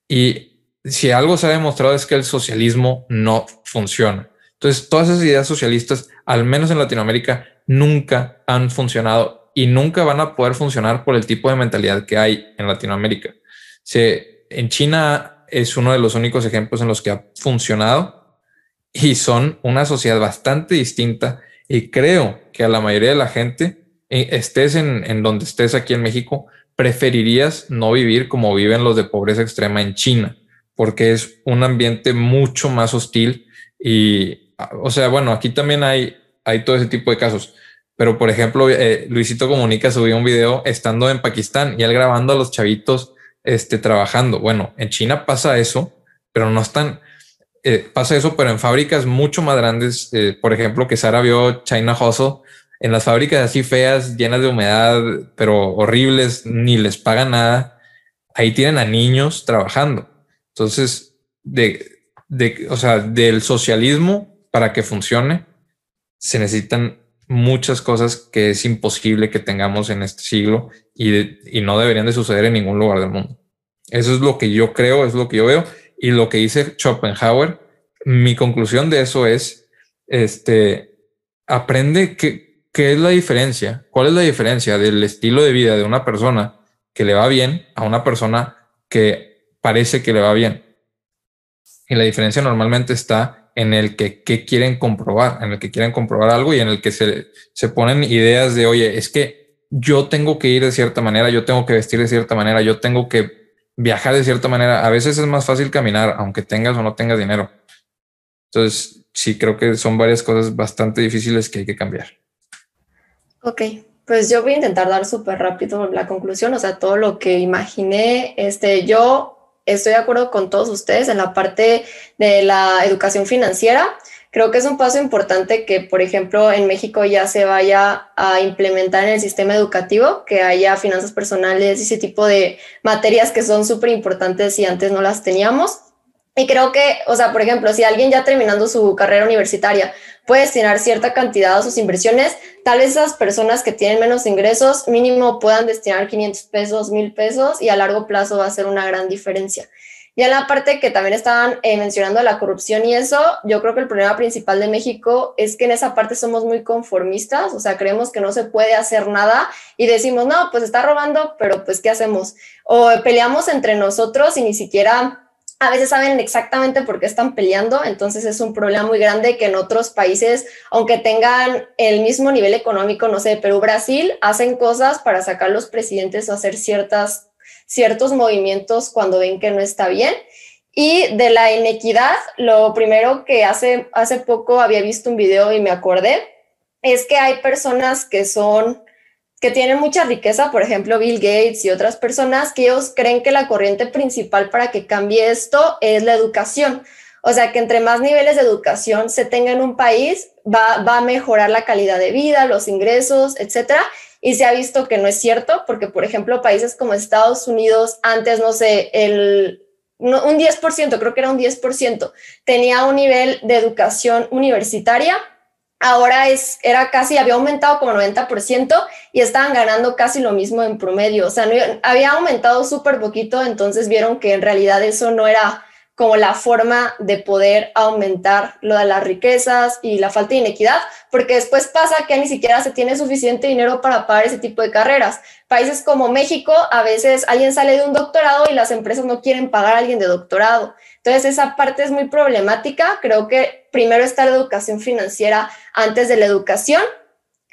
Y si algo se ha demostrado es que el socialismo no funciona. Entonces, todas esas ideas socialistas, al menos en Latinoamérica, nunca han funcionado y nunca van a poder funcionar por el tipo de mentalidad que hay en Latinoamérica. Se, en China es uno de los únicos ejemplos en los que ha funcionado y son una sociedad bastante distinta y creo que a la mayoría de la gente, eh, estés en, en donde estés aquí en México, preferirías no vivir como viven los de pobreza extrema en China, porque es un ambiente mucho más hostil Y, o sea, bueno, aquí también hay, hay todo ese tipo de casos. Pero, por ejemplo, eh, Luisito Comunica subió un video estando en Pakistán y él grabando a los chavitos este, trabajando. Bueno, en China pasa eso, pero no están, eh, pasa eso, pero en fábricas mucho más grandes. Eh, por ejemplo, que Sara vio China Hustle en las fábricas así feas, llenas de humedad, pero horribles, ni les pagan nada. Ahí tienen a niños trabajando. Entonces, de, de, o sea, del socialismo para que funcione, se necesitan muchas cosas que es imposible que tengamos en este siglo y, y no deberían de suceder en ningún lugar del mundo. Eso es lo que yo creo, es lo que yo veo. Y lo que dice Schopenhauer, mi conclusión de eso es, este, aprende qué, qué es la diferencia, cuál es la diferencia del estilo de vida de una persona que le va bien a una persona que parece que le va bien. Y la diferencia normalmente está en el que, que quieren comprobar, en el que quieren comprobar algo y en el que se, se ponen ideas de, oye, es que yo tengo que ir de cierta manera, yo tengo que vestir de cierta manera, yo tengo que viajar de cierta manera. A veces es más fácil caminar, aunque tengas o no tengas dinero. Entonces, sí, creo que son varias cosas bastante difíciles que hay que cambiar. Ok, pues yo voy a intentar dar súper rápido la conclusión, o sea, todo lo que imaginé, este, yo estoy de acuerdo con todos ustedes en la parte de la educación financiera. Creo que es un paso importante que, por ejemplo, en México ya se vaya a implementar en el sistema educativo, que haya finanzas personales y ese tipo de materias que son súper importantes y antes no las teníamos. Y creo que, o sea, por ejemplo, si alguien ya terminando su carrera universitaria puede destinar cierta cantidad a sus inversiones, tal vez esas personas que tienen menos ingresos mínimo puedan destinar 500 pesos, 1000 pesos y a largo plazo va a ser una gran diferencia. Ya en la parte que también estaban eh, mencionando la corrupción y eso, yo creo que el problema principal de México es que en esa parte somos muy conformistas, o sea, creemos que no se puede hacer nada y decimos, no, pues está robando, pero pues ¿qué hacemos? O peleamos entre nosotros y ni siquiera a veces saben exactamente por qué están peleando, entonces es un problema muy grande que en otros países, aunque tengan el mismo nivel económico, no sé, Perú, Brasil, hacen cosas para sacar los presidentes o hacer ciertas ciertos movimientos cuando ven que no está bien. Y de la inequidad, lo primero que hace, hace poco había visto un video y me acordé, es que hay personas que son, que tienen mucha riqueza, por ejemplo, Bill Gates y otras personas, que ellos creen que la corriente principal para que cambie esto es la educación. O sea, que entre más niveles de educación se tenga en un país, va, va a mejorar la calidad de vida, los ingresos, etcétera y se ha visto que no es cierto, porque por ejemplo países como Estados Unidos, antes, no sé, el, un 10%, creo que era un 10%, tenía un nivel de educación universitaria, ahora es, era casi, había aumentado como 90% y estaban ganando casi lo mismo en promedio, o sea, había aumentado súper poquito, entonces vieron que en realidad eso no era como la forma de poder aumentar lo de las riquezas y la falta de inequidad, porque después pasa que ni siquiera se tiene suficiente dinero para pagar ese tipo de carreras. Países como México, a veces alguien sale de un doctorado y las empresas no quieren pagar a alguien de doctorado. Entonces, esa parte es muy problemática. Creo que primero está la educación financiera antes de la educación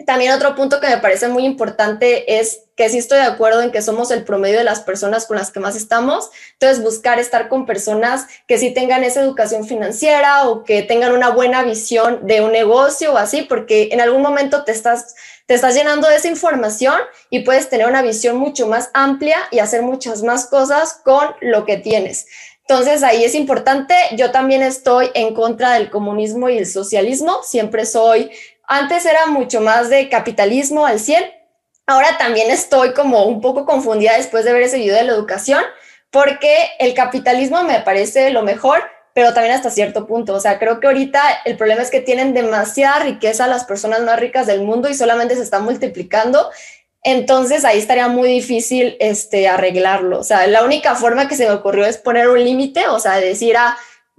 también otro punto que me parece muy importante es que sí estoy de acuerdo en que somos el promedio de las personas con las que más estamos. Entonces, buscar estar con personas que sí tengan esa educación financiera o que tengan una buena visión de un negocio o así, porque en algún momento te estás, te estás llenando de esa información y puedes tener una visión mucho más amplia y hacer muchas más cosas con lo que tienes. Entonces ahí es importante, yo también estoy en contra del comunismo y el socialismo, siempre soy antes era mucho más de capitalismo al 100. Ahora también estoy como un poco confundida después de ver ese video de la educación, porque el capitalismo me parece lo mejor, pero también hasta cierto punto. O sea, creo que ahorita el problema es que tienen demasiada riqueza las personas más ricas del mundo y solamente se están multiplicando. Entonces ahí estaría muy difícil este, arreglarlo. O sea, la única forma que se me ocurrió es poner un límite, o sea, decir. Ah,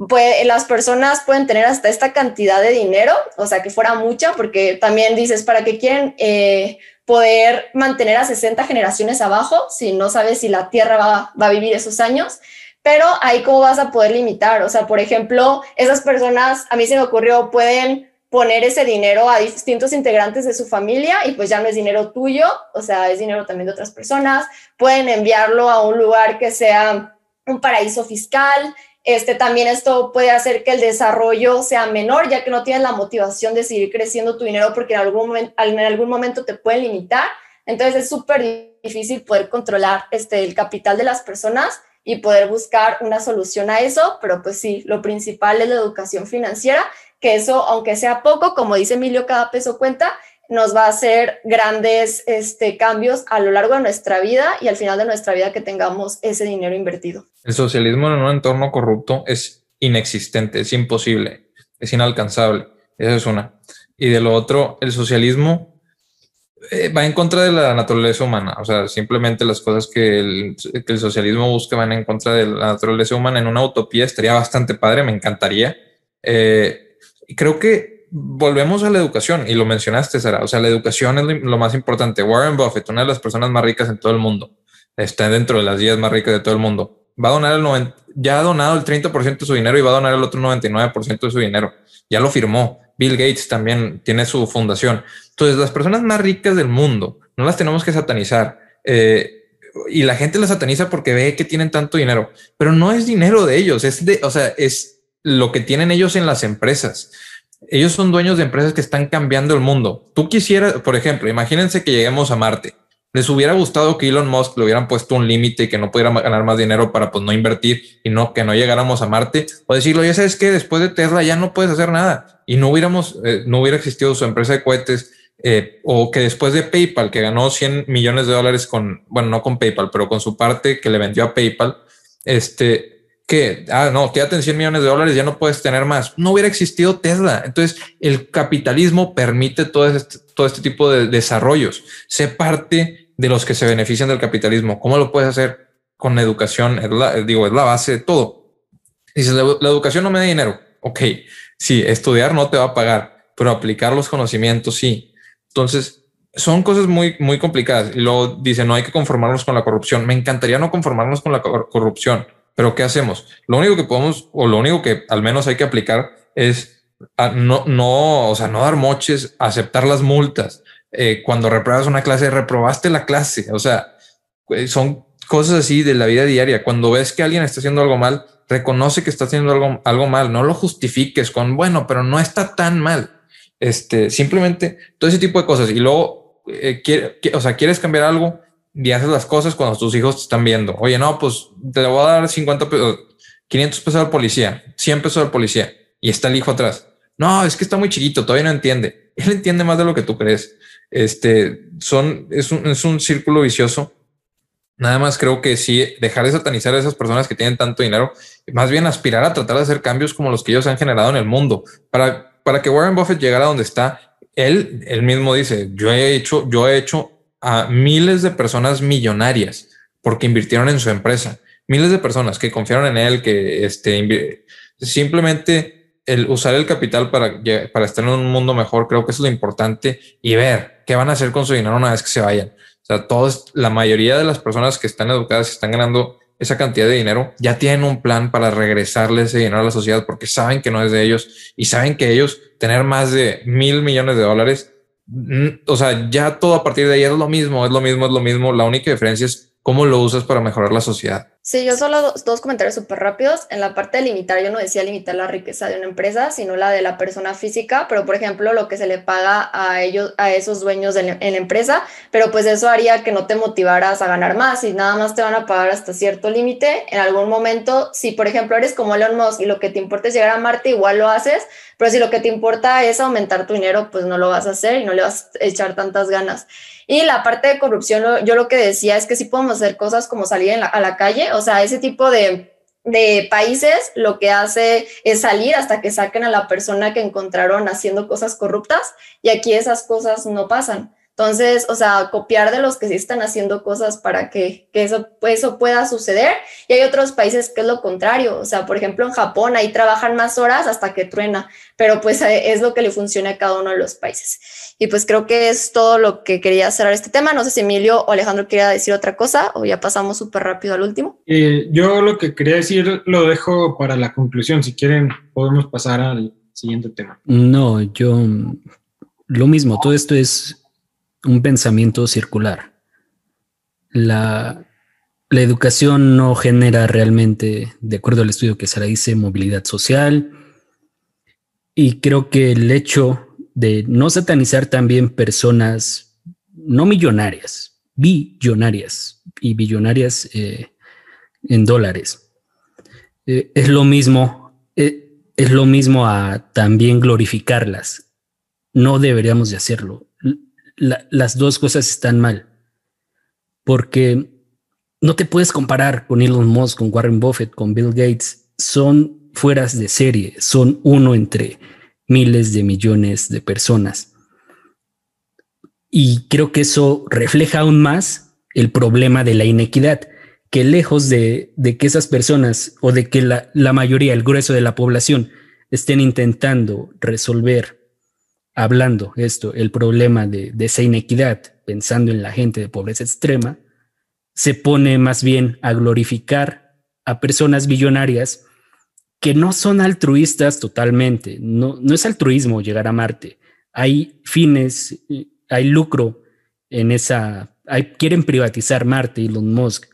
pues, las personas pueden tener hasta esta cantidad de dinero, o sea, que fuera mucha, porque también dices, ¿para qué quieren eh, poder mantener a 60 generaciones abajo si no sabes si la Tierra va, va a vivir esos años? Pero ahí cómo vas a poder limitar, o sea, por ejemplo, esas personas, a mí se me ocurrió, pueden poner ese dinero a distintos integrantes de su familia y pues ya no es dinero tuyo, o sea, es dinero también de otras personas, pueden enviarlo a un lugar que sea un paraíso fiscal, este, también esto puede hacer que el desarrollo sea menor, ya que no tienes la motivación de seguir creciendo tu dinero porque en algún momento, en algún momento te pueden limitar. Entonces es súper difícil poder controlar este, el capital de las personas y poder buscar una solución a eso, pero pues sí, lo principal es la educación financiera, que eso, aunque sea poco, como dice Emilio, cada peso cuenta, nos va a hacer grandes este, cambios a lo largo de nuestra vida y al final de nuestra vida que tengamos ese dinero invertido. El socialismo en un entorno corrupto es inexistente, es imposible, es inalcanzable. Esa es una. Y de lo otro, el socialismo eh, va en contra de la naturaleza humana. O sea, simplemente las cosas que el, que el socialismo busca van en contra de la naturaleza humana. En una utopía estaría bastante padre, me encantaría. Eh, y creo que volvemos a la educación y lo mencionaste, Sara. O sea, la educación es lo más importante. Warren Buffett, una de las personas más ricas en todo el mundo, está dentro de las 10 más ricas de todo el mundo. Va a donar el 90, ya ha donado el 30% de su dinero y va a donar el otro 99% de su dinero. Ya lo firmó. Bill Gates también tiene su fundación. Entonces, las personas más ricas del mundo no las tenemos que satanizar. Eh, y la gente las sataniza porque ve que tienen tanto dinero, pero no es dinero de ellos, es de, o sea, es lo que tienen ellos en las empresas ellos son dueños de empresas que están cambiando el mundo. Tú quisieras, por ejemplo, imagínense que lleguemos a Marte. Les hubiera gustado que Elon Musk le hubieran puesto un límite y que no pudiera ganar más dinero para pues no invertir y no que no llegáramos a Marte o decirlo, ya sabes que después de Tesla ya no puedes hacer nada y no hubiéramos, eh, no hubiera existido su empresa de cohetes eh, o que después de PayPal que ganó 100 millones de dólares con, bueno, no con PayPal, pero con su parte que le vendió a PayPal, este, que, ah, no, quédate en 100 millones de dólares, ya no puedes tener más. No hubiera existido Tesla. Entonces, el capitalismo permite todo este, todo este tipo de desarrollos. Sé parte de los que se benefician del capitalismo. ¿Cómo lo puedes hacer? Con educación, digo, es la base de todo. Dices, la, la educación no me da dinero. Ok, sí, estudiar no te va a pagar, pero aplicar los conocimientos sí. Entonces, son cosas muy, muy complicadas. Y luego dice, no hay que conformarnos con la corrupción. Me encantaría no conformarnos con la corrupción pero ¿qué hacemos? Lo único que podemos, o lo único que al menos hay que aplicar es no, no, o sea, no dar moches, aceptar las multas. Eh, cuando repruebas una clase, reprobaste la clase. O sea, eh, son cosas así de la vida diaria. Cuando ves que alguien está haciendo algo mal, reconoce que está haciendo algo, algo mal. No lo justifiques con, bueno, pero no está tan mal. Este, simplemente todo ese tipo de cosas. Y luego, eh, o sea, quieres cambiar algo, y haces las cosas cuando tus hijos te están viendo. Oye, no, pues te voy a dar 50 pesos, 500 pesos al policía, 100 pesos al policía y está el hijo atrás. No, es que está muy chiquito, todavía no entiende. *laughs* Él entiende más de lo que tú crees. Este son, es un, es un círculo vicioso. Nada más creo que sí, dejar de satanizar a esas personas que tienen tanto dinero, más bien aspirar a tratar de hacer cambios como los que ellos han generado en el mundo para, para que Warren Buffett llegara a donde está. Él, él mismo dice, yo he hecho, yo he hecho a miles de personas millonarias porque invirtieron en su empresa. Miles de personas que confiaron en él, que este, simplemente el usar el capital para, para estar en un mundo mejor, creo que es lo importante y ver qué van a hacer con su dinero una vez que se vayan. O sea, todos, la mayoría de las personas que están educadas y están ganando esa cantidad de dinero, ya tienen un plan para regresarle ese dinero a la sociedad porque saben que no es de ellos y saben que ellos tener más de mil millones de dólares o sea, ya todo a partir de ahí es lo mismo, es lo mismo, es lo mismo. La única diferencia es cómo lo usas para mejorar la sociedad. Sí, yo solo dos, dos comentarios súper rápidos. En la parte de limitar, yo no decía limitar la riqueza de una empresa, sino la de la persona física, pero por ejemplo, lo que se le paga a ellos, a esos dueños de la, en la empresa, pero pues eso haría que no te motivaras a ganar más y nada más te van a pagar hasta cierto límite. En algún momento, si por ejemplo eres como Elon Musk y lo que te importa es llegar a Marte, igual lo haces, pero si lo que te importa es aumentar tu dinero, pues no lo vas a hacer y no le vas a echar tantas ganas. Y la parte de corrupción, yo lo que decía es que sí podemos hacer cosas como salir a la calle, o sea, ese tipo de, de países lo que hace es salir hasta que saquen a la persona que encontraron haciendo cosas corruptas y aquí esas cosas no pasan. Entonces, o sea, copiar de los que sí están haciendo cosas para que, eso, eso pueda suceder. Y hay otros países que es lo contrario. O sea, por ejemplo, en Japón ahí trabajan más horas hasta que truena, pero pues eh, es lo que le funciona a cada uno de los países. Y pues creo que es todo lo que quería cerrar este tema. No sé si Emilio o Alejandro quería decir otra cosa o ya pasamos súper rápido al último. Eh, yo lo que quería decir lo dejo para la conclusión. Si quieren, podemos pasar al siguiente tema. No, yo lo mismo. Todo esto es un pensamiento circular. La, educación no genera realmente, de acuerdo al estudio que le dice, movilidad social. Y creo que el hecho de no satanizar también personas no millonarias, billonarias y billonarias eh, en dólares, eh, es lo mismo, eh, es lo mismo a también glorificarlas. No deberíamos de hacerlo. Las dos cosas están mal, porque no te puedes comparar con Elon Musk, con Warren Buffett, con Bill Gates. Son fueras de serie, son uno entre miles de millones de personas. Y creo que eso refleja aún más el problema de la inequidad, que lejos de, que esas personas o de que la, mayoría, el grueso de la población, estén intentando resolver, hablando esto, el problema de esa inequidad, pensando en la gente de pobreza extrema, se pone más bien a glorificar a personas billonarias que no son altruistas totalmente. No, no es altruismo llegar a Marte. Hay fines, hay lucro en esa. Hay, quieren privatizar Marte, Elon Musk.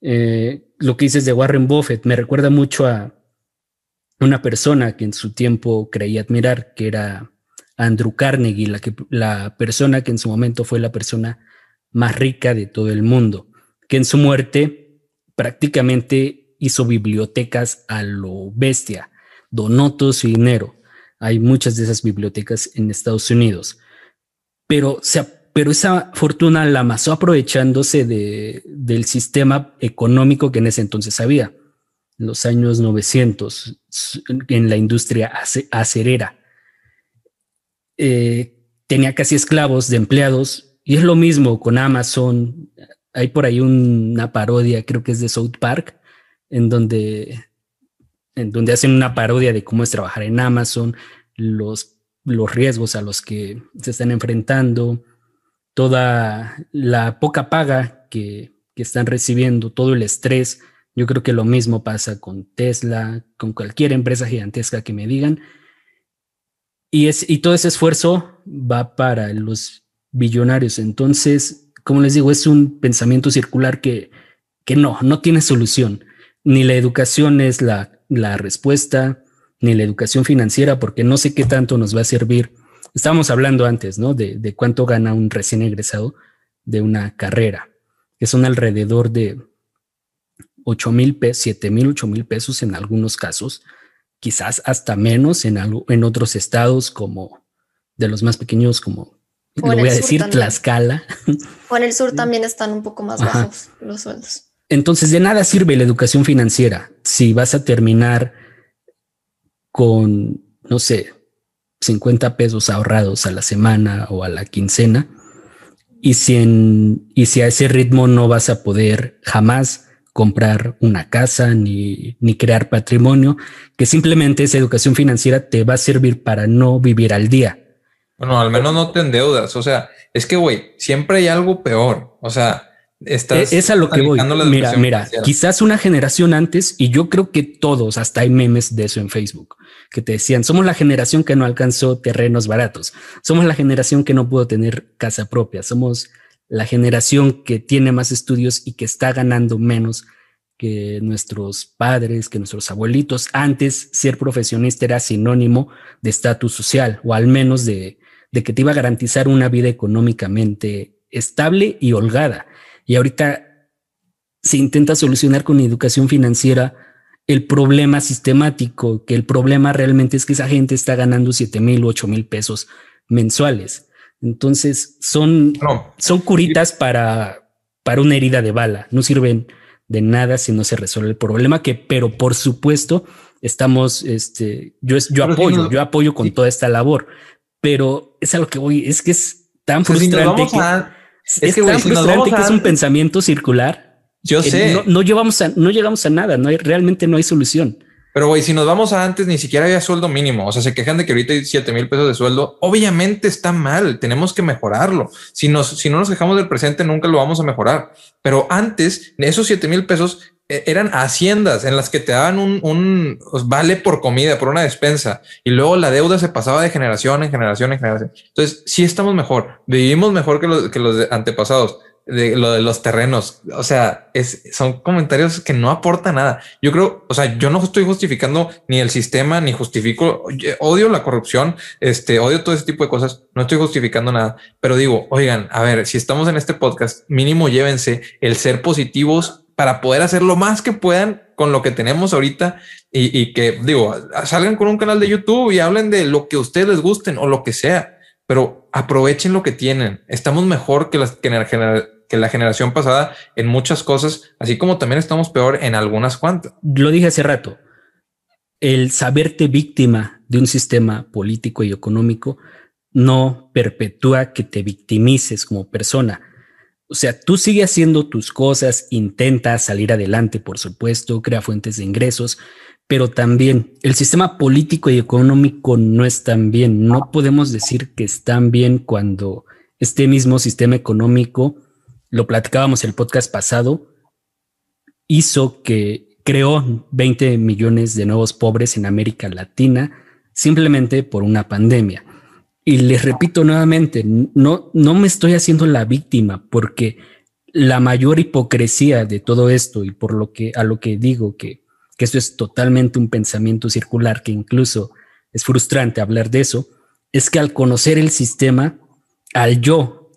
Eh, lo que dices de Warren Buffett me recuerda mucho a una persona que en su tiempo creía admirar, que era Andrew Carnegie, la, que, la persona que en su momento fue la persona más rica de todo el mundo que en su muerte prácticamente hizo bibliotecas a lo bestia, donó todo su dinero. Hay muchas de esas bibliotecas en Estados Unidos, pero, pero esa fortuna la amasó aprovechándose de, del sistema económico que en ese entonces había, en los años 900, en la industria acerera. Eh, tenía casi esclavos de empleados y es lo mismo con Amazon, hay por ahí una parodia, creo que es de South Park, en donde, en donde hacen una parodia de cómo es trabajar en Amazon, los, los riesgos a los que se están enfrentando, toda la poca paga que, que están recibiendo, todo el estrés. Yo creo que lo mismo pasa con Tesla, con cualquier empresa gigantesca que me digan. Y, es, y todo ese esfuerzo va para los billonarios. Entonces, como les digo, es un pensamiento circular que, que no, no tiene solución. Ni la educación es la, la respuesta, ni la educación financiera, porque no sé qué tanto nos va a servir. Estábamos hablando antes, ¿no? De, de cuánto gana un recién egresado de una carrera, que son alrededor de 8 mil pesos, 7 mil, 8 mil pesos en algunos casos, quizás hasta menos en, en otros estados como de los más pequeños como lo voy a decir, Tlaxcala. O en el sur también están un poco más bajos los sueldos. Entonces, de nada sirve la educación financiera si vas a terminar con, no sé, 50 pesos ahorrados a la semana o a la quincena. Y si, en, y si a ese ritmo no vas a poder jamás comprar una casa ni, ni crear patrimonio, que simplemente esa educación financiera te va a servir para no vivir al día bueno, al menos no te endeudas. O sea, es que, güey, siempre hay algo peor. O sea, estás. Es a lo que voy. Mira, mira, quizás una generación antes, y yo creo que todos, hasta hay memes de eso en Facebook, que te decían: somos la generación que no alcanzó terrenos baratos. Somos la generación que no pudo tener casa propia. Somos la generación que tiene más estudios y que está ganando menos que nuestros padres, que nuestros abuelitos. Antes, ser profesionista era sinónimo de estatus social o al menos de, que te iba a garantizar una vida económicamente estable y holgada. Y ahorita se intenta solucionar con educación financiera el problema sistemático, que el problema realmente es que esa gente está ganando 7 mil, 8 mil pesos mensuales. Entonces son, son curitas para, para una herida de bala, no sirven de nada si no se resuelve el problema que, pero por supuesto, estamos, este, yo, yo apoyo, yo apoyo con toda esta labor, pero es a lo que voy, es que es tan frustrante que, es, tan frustrante que es un pensamiento circular. Yo sé. No, llevamos a, no llegamos a nada, no hay, realmente no hay solución. Pero güey, si nos vamos a antes, ni siquiera había sueldo mínimo. O sea, se quejan de que ahorita hay 7 mil pesos de sueldo. Obviamente está mal. Tenemos que mejorarlo. Si nos, si no nos quejamos del presente, nunca lo vamos a mejorar. Pero antes, esos 7 mil pesos e, eran haciendas en las que te daban un, un pues, vale por comida, por una despensa, y luego la deuda se pasaba de generación en generación en generación. Entonces, sí estamos mejor, vivimos mejor que los, que los antepasados, de lo de los terrenos. O sea, es, son comentarios que no aportan nada. Yo creo, o sea, yo no estoy justificando ni el sistema, ni justifico, odio la corrupción, este, odio todo ese tipo de cosas. No estoy justificando nada, pero digo, oigan, a ver, si estamos en este podcast, mínimo llévense el ser positivos para poder hacer lo más que puedan con lo que tenemos ahorita y, que digo, salgan con un canal de YouTube y hablen de lo que ustedes les gusten o lo que sea pero aprovechen lo que tienen. Estamos mejor que, las, que, la generación pasada en muchas cosas, así como también estamos peor en algunas cuantas. Lo dije hace rato, el saberte víctima de un sistema político y económico no perpetúa que te victimices como persona. O sea, tú sigues haciendo tus cosas, intenta salir adelante, por supuesto, crea fuentes de ingresos, pero también el sistema político y económico no están bien. No podemos decir que están bien cuando este mismo sistema económico, lo platicábamos el podcast pasado, hizo que creó 20 millones de nuevos pobres en América Latina simplemente por una pandemia. Y les repito nuevamente, no, no me estoy haciendo la víctima porque la mayor hipocresía de todo esto y por lo que a lo que digo que que esto es totalmente un pensamiento circular, que incluso es frustrante hablar de eso, es que al conocer el sistema, al yo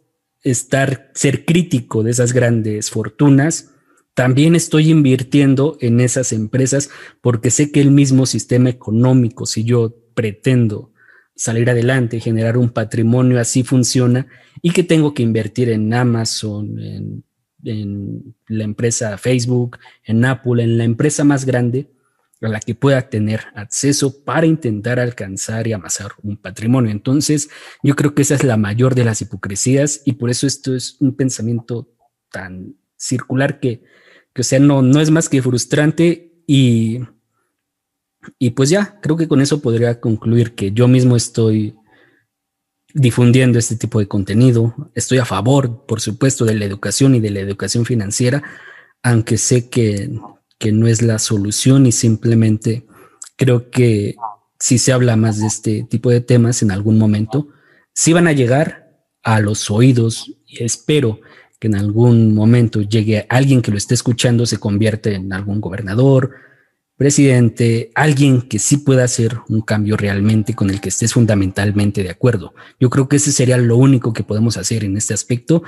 estar, ser crítico de esas grandes fortunas, también estoy invirtiendo en esas empresas porque sé que el mismo sistema económico, si yo pretendo salir adelante, generar un patrimonio, así funciona y que tengo que invertir en Amazon, en en la empresa Facebook, en Apple, en la empresa más grande a la que pueda tener acceso para intentar alcanzar y amasar un patrimonio. Entonces, yo creo que esa es la mayor de las hipocresías y por eso esto es un pensamiento tan circular que, que o sea, no, no es más que frustrante y, y pues ya, creo que con eso podría concluir que yo mismo estoy difundiendo este tipo de contenido. Estoy a favor, por supuesto, de la educación y de la educación financiera, aunque sé que, no es la solución y simplemente creo que si se habla más de este tipo de temas en algún momento, sí van a llegar a los oídos y espero que en algún momento llegue alguien que lo esté escuchando, se convierte en algún gobernador, presidente, alguien que sí pueda hacer un cambio realmente con el que estés fundamentalmente de acuerdo. Yo creo que ese sería lo único que podemos hacer en este aspecto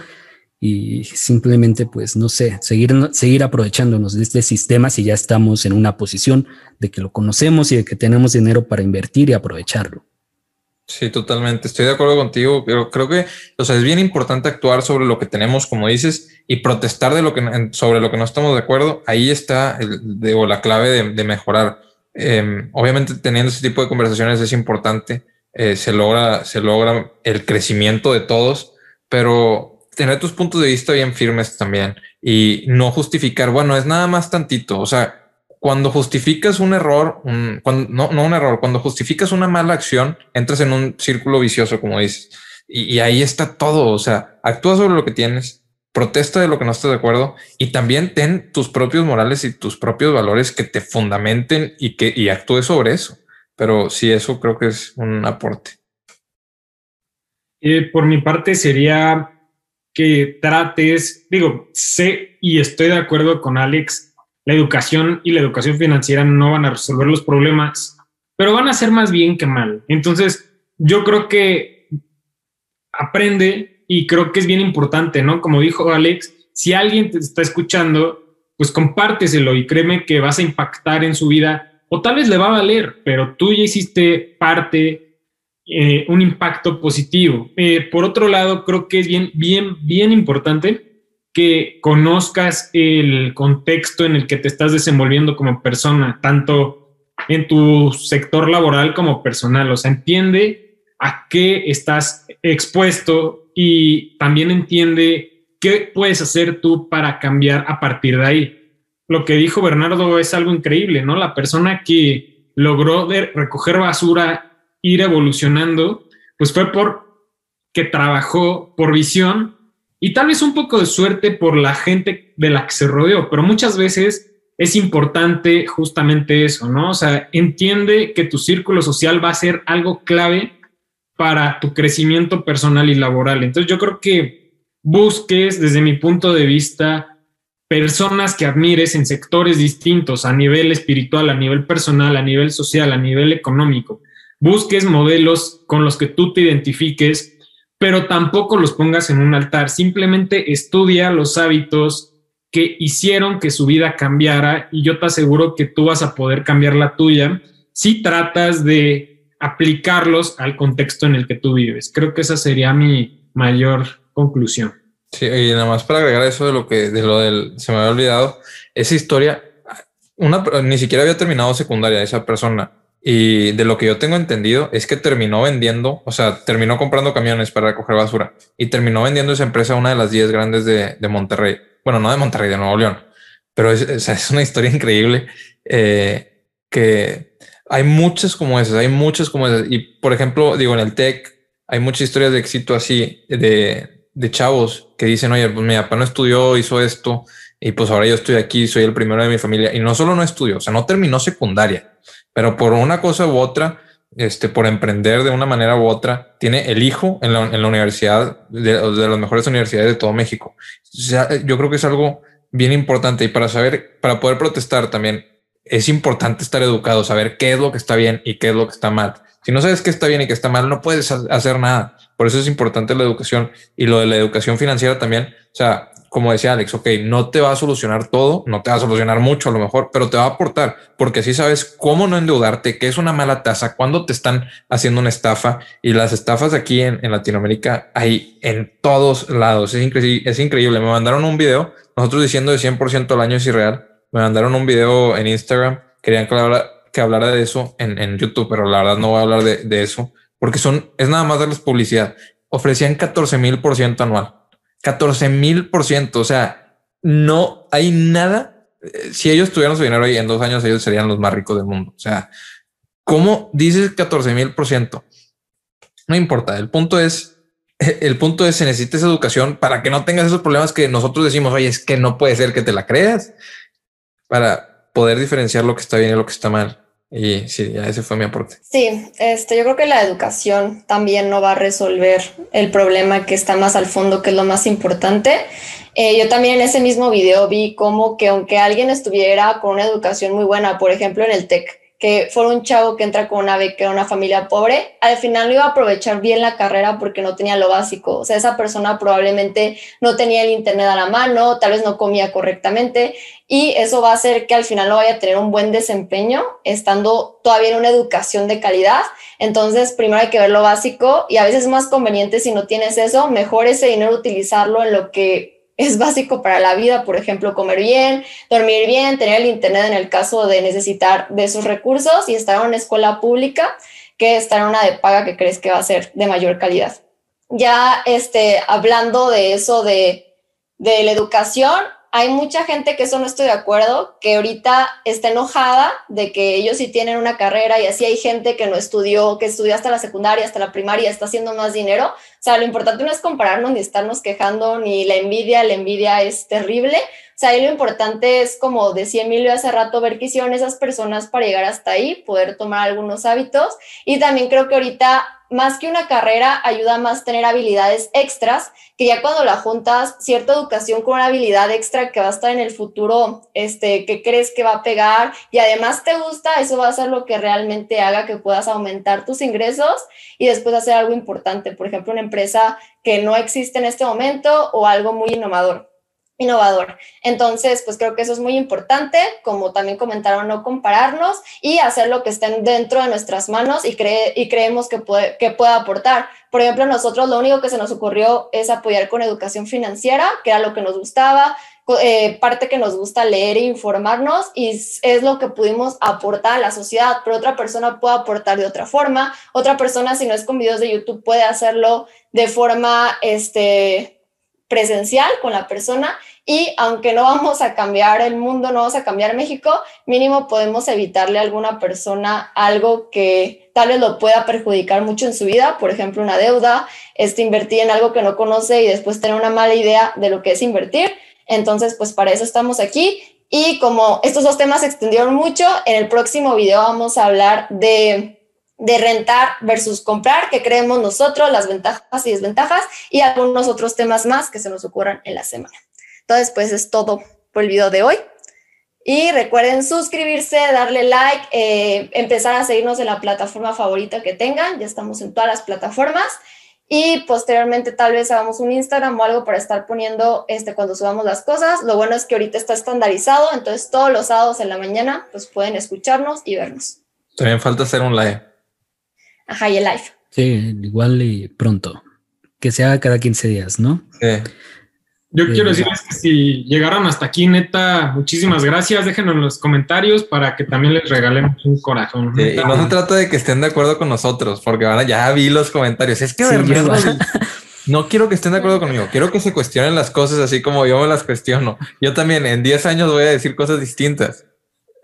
y simplemente, pues, no sé, seguir, seguir aprovechándonos de este sistema si ya estamos en una posición de que lo conocemos y de que tenemos dinero para invertir y aprovecharlo. Sí, totalmente. Estoy de acuerdo contigo. Pero creo que, o sea, es bien importante actuar sobre lo que tenemos, como dices, y protestar de lo que sobre lo que no estamos de acuerdo. Ahí está el, de, la clave de, mejorar. Em, obviamente, teniendo ese tipo de conversaciones es importante. Eh, se logra, se logra el crecimiento de todos, pero tener tus puntos de vista bien firmes también y no justificar. Bueno, es nada más tantito. O sea, cuando justificas un error, no, un error, cuando justificas una mala acción, entras en un círculo vicioso, como dices. Y, ahí está todo. O sea, actúa sobre lo que tienes, protesta de lo que no estás de acuerdo y también ten tus propios morales y tus propios valores que te fundamenten y que y actúes sobre eso. Pero sí, eso creo que es un aporte. Eh, por mi parte sería que trates, digo, sé y estoy de acuerdo con Alex la educación y la educación financiera no van a resolver los problemas, pero van a ser más bien que mal. Entonces, yo creo que aprende y creo que es bien importante, ¿no? Como dijo Alex, si alguien te está escuchando, pues compárteselo y créeme que vas a impactar en su vida o tal vez le va a valer, pero tú ya hiciste parte, eh, un impacto positivo. Eh, por otro lado, creo que es bien, bien, bien importante que conozcas el contexto en el que te estás desenvolviendo como persona, tanto en tu sector laboral como personal. O sea, entiende a qué estás expuesto y también entiende qué puedes hacer tú para cambiar a partir de ahí. Lo que dijo Bernardo es algo increíble, ¿no? La persona que logró recoger basura, ir evolucionando, pues fue por que trabajó por visión y tal vez un poco de suerte por la gente de la que se rodeó, pero muchas veces es importante justamente eso, ¿no? O sea, entiende que tu círculo social va a ser algo clave para tu crecimiento personal y laboral. Entonces yo creo que busques, desde mi punto de vista, personas que admires en sectores distintos, a nivel espiritual, a nivel personal, a nivel social, a nivel económico. Busques modelos con los que tú te identifiques, pero tampoco los pongas en un altar. Simplemente estudia los hábitos que hicieron que su vida cambiara y yo te aseguro que tú vas a poder cambiar la tuya si tratas de aplicarlos al contexto en el que tú vives. Creo que esa sería mi mayor conclusión. Sí, y nada más para agregar eso de lo que, de lo del, se me había olvidado, esa historia, una, ni siquiera había terminado secundaria esa persona. Y de lo que yo tengo entendido es que terminó vendiendo, o sea, terminó comprando camiones para recoger basura y terminó vendiendo esa empresa a una de las 10 grandes de, de, Monterrey. Bueno, no de Monterrey, de Nuevo León, pero es, es una historia increíble eh, que hay muchas como esas, hay muchas como esas. Y por ejemplo, digo, en el tech hay muchas historias de éxito así de, de chavos que dicen, oye, pues mi papá no estudió, hizo esto, y pues ahora yo estoy aquí, soy el primero de mi familia. Y no solo no estudió, o sea, no terminó secundaria, pero por una cosa u otra, este, por emprender de una manera u otra, tiene el hijo en la, en la universidad, de, de, las mejores universidades de todo México. O sea, yo creo que es algo bien importante y para saber, para poder protestar también, es importante estar educado, saber qué es lo que está bien y qué es lo que está mal. Si no sabes qué está bien y qué está mal, no puedes hacer nada. Por eso es importante la educación y lo de la educación financiera también. O sea, como decía Alex, ok, no te va a solucionar todo, no te va a solucionar mucho a lo mejor, pero te va a aportar porque así sabes cómo no endeudarte, qué es una mala tasa, cuándo te están haciendo una estafa y las estafas aquí en, en Latinoamérica hay en todos lados. Es, es increíble. Me mandaron un video, nosotros diciendo de 100% al año es irreal. Me mandaron un video en Instagram, querían que hablara, que hablara de eso en, en YouTube, pero la verdad no voy a hablar de, de eso porque son, es nada más darles publicidad. Ofrecían 14 mil por ciento anual. 14 mil por ciento. O sea, no hay nada. Eh, si ellos tuvieran su dinero ahí en dos años, ellos serían los más ricos del mundo. O sea, ¿cómo dices 14 mil por ciento? No importa. El punto es, *laughs* el punto es, se necesita esa educación para que no tengas esos problemas que nosotros decimos, oye, es que no puede ser que te la creas para poder diferenciar lo que está bien y lo que está mal. Y sí, ese fue mi aporte. Sí, este, yo creo que la educación también no va a resolver el problema que está más al fondo, que es lo más importante. Eh, yo también en ese mismo video vi como que aunque alguien estuviera con una educación muy buena, por ejemplo en el TEC, que fuera un chavo que entra con una beca, una familia pobre, al final no iba a aprovechar bien la carrera porque no tenía lo básico. O sea, esa persona probablemente no tenía el internet a la mano, tal vez no comía correctamente y eso va a hacer que al final no vaya a tener un buen desempeño estando todavía en una educación de calidad. Entonces, primero hay que ver lo básico y a veces es más conveniente si no tienes eso, mejor ese dinero utilizarlo en lo que es básico para la vida, por ejemplo, comer bien, dormir bien, tener el Internet en el caso de necesitar de esos recursos y estar en una escuela pública que estar en una de paga que crees que va a ser de mayor calidad. Ya este, hablando de eso de, de la educación, hay mucha gente que eso no estoy de acuerdo, que ahorita está enojada de que ellos sí tienen una carrera y así hay gente que no estudió, que estudió hasta la secundaria, hasta la primaria, está haciendo más dinero. Sea, lo importante no es compararnos ni estarnos quejando, ni la envidia, la envidia es terrible. Sea, ahí lo importante es, como decía Emilio hace rato, ver qué hicieron esas personas para llegar hasta ahí, poder tomar algunos hábitos. Y también creo que ahorita más que una carrera, ayuda más tener habilidades extras, que ya cuando la juntas cierta educación con una habilidad extra que va a estar en el futuro, este, que crees que va a pegar y además te gusta, eso va a ser lo que realmente haga que puedas aumentar tus ingresos y después hacer algo importante, por ejemplo, una empresa que no existe en este momento o algo muy innovador innovador. Entonces, pues creo que eso es muy importante, como también comentaron, no compararnos y hacer lo que esté dentro de nuestras manos y, cree, y creemos que puede, que pueda aportar. Por ejemplo, nosotros lo único que se nos ocurrió es apoyar con educación financiera, que era lo que nos gustaba, eh, parte que nos gusta leer e informarnos y es lo que pudimos aportar a la sociedad, pero otra persona puede aportar de otra forma, otra persona si no es con videos de YouTube puede hacerlo de forma, este, presencial con la persona y aunque no vamos a cambiar el mundo, no vamos a cambiar México, mínimo podemos evitarle a alguna persona algo que tal vez lo pueda perjudicar mucho en su vida, por ejemplo, una deuda, este, invertir en algo que no conoce y después tener una mala idea de lo que es invertir. Entonces, pues para eso estamos aquí. Y como estos dos temas se extendieron mucho, en el próximo video vamos a hablar de de rentar versus comprar, que creemos nosotros, las ventajas y desventajas, y algunos otros temas más que se nos ocurran en la semana. Entonces, pues es todo por el video de hoy. Y recuerden suscribirse, darle like, eh, empezar a seguirnos en la plataforma favorita que tengan. Ya estamos en todas las plataformas. Y posteriormente tal vez hagamos un Instagram o algo para estar poniendo este, cuando subamos las cosas. Lo bueno es que ahorita está estandarizado, entonces todos los sábados en la mañana pues pueden escucharnos y vernos. También falta hacer un live. Ajá, y el live. Sí, igual y pronto. Que se haga cada 15 días, ¿no? Sí. Yo Sí, quiero decirles que si llegaron hasta aquí, neta, muchísimas gracias. Déjenos en los comentarios para que también les regalemos un corazón. Sí, y Neta, no se trata de que estén de acuerdo con nosotros, porque van a, ya vi los comentarios. Es que Sí, Bernardo, yo- no quiero que estén de acuerdo conmigo. Quiero que se cuestionen las cosas así como yo me las cuestiono. Yo también en 10 años voy a decir cosas distintas.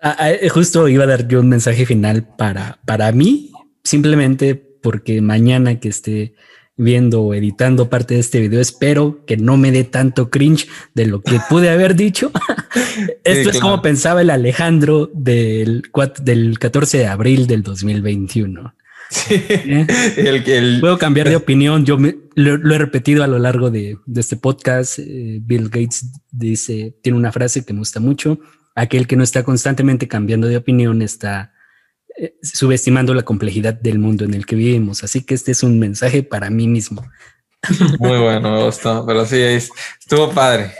Ah, ah, eh, justo iba a dar yo un mensaje final para, para mí, simplemente porque mañana que esté viendo o editando parte de este video, espero que no me dé tanto cringe de lo que pude haber *laughs* dicho. Esto es claro. como pensaba el Alejandro del, cuat- del 14 de abril del 2021. Sí. ¿eh? El, el, Puedo cambiar de *laughs* opinión. Yo me- lo, lo he repetido a lo largo de, de este podcast. Eh, Bill Gates dice, tiene una frase que me gusta mucho. Aquel que no está constantemente cambiando de opinión está eh, subestimando la complejidad del mundo en el que vivimos. Así que este es un mensaje para mí mismo. muy bueno, me gustó. Pero sí, es- estuvo padre.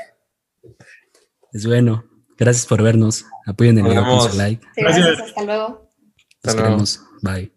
Es bueno. Gracias por vernos. Apoyen el Nos video con su like. Sí, gracias. Gracias. Hasta luego. Nos Hasta luego. vemos. Bye.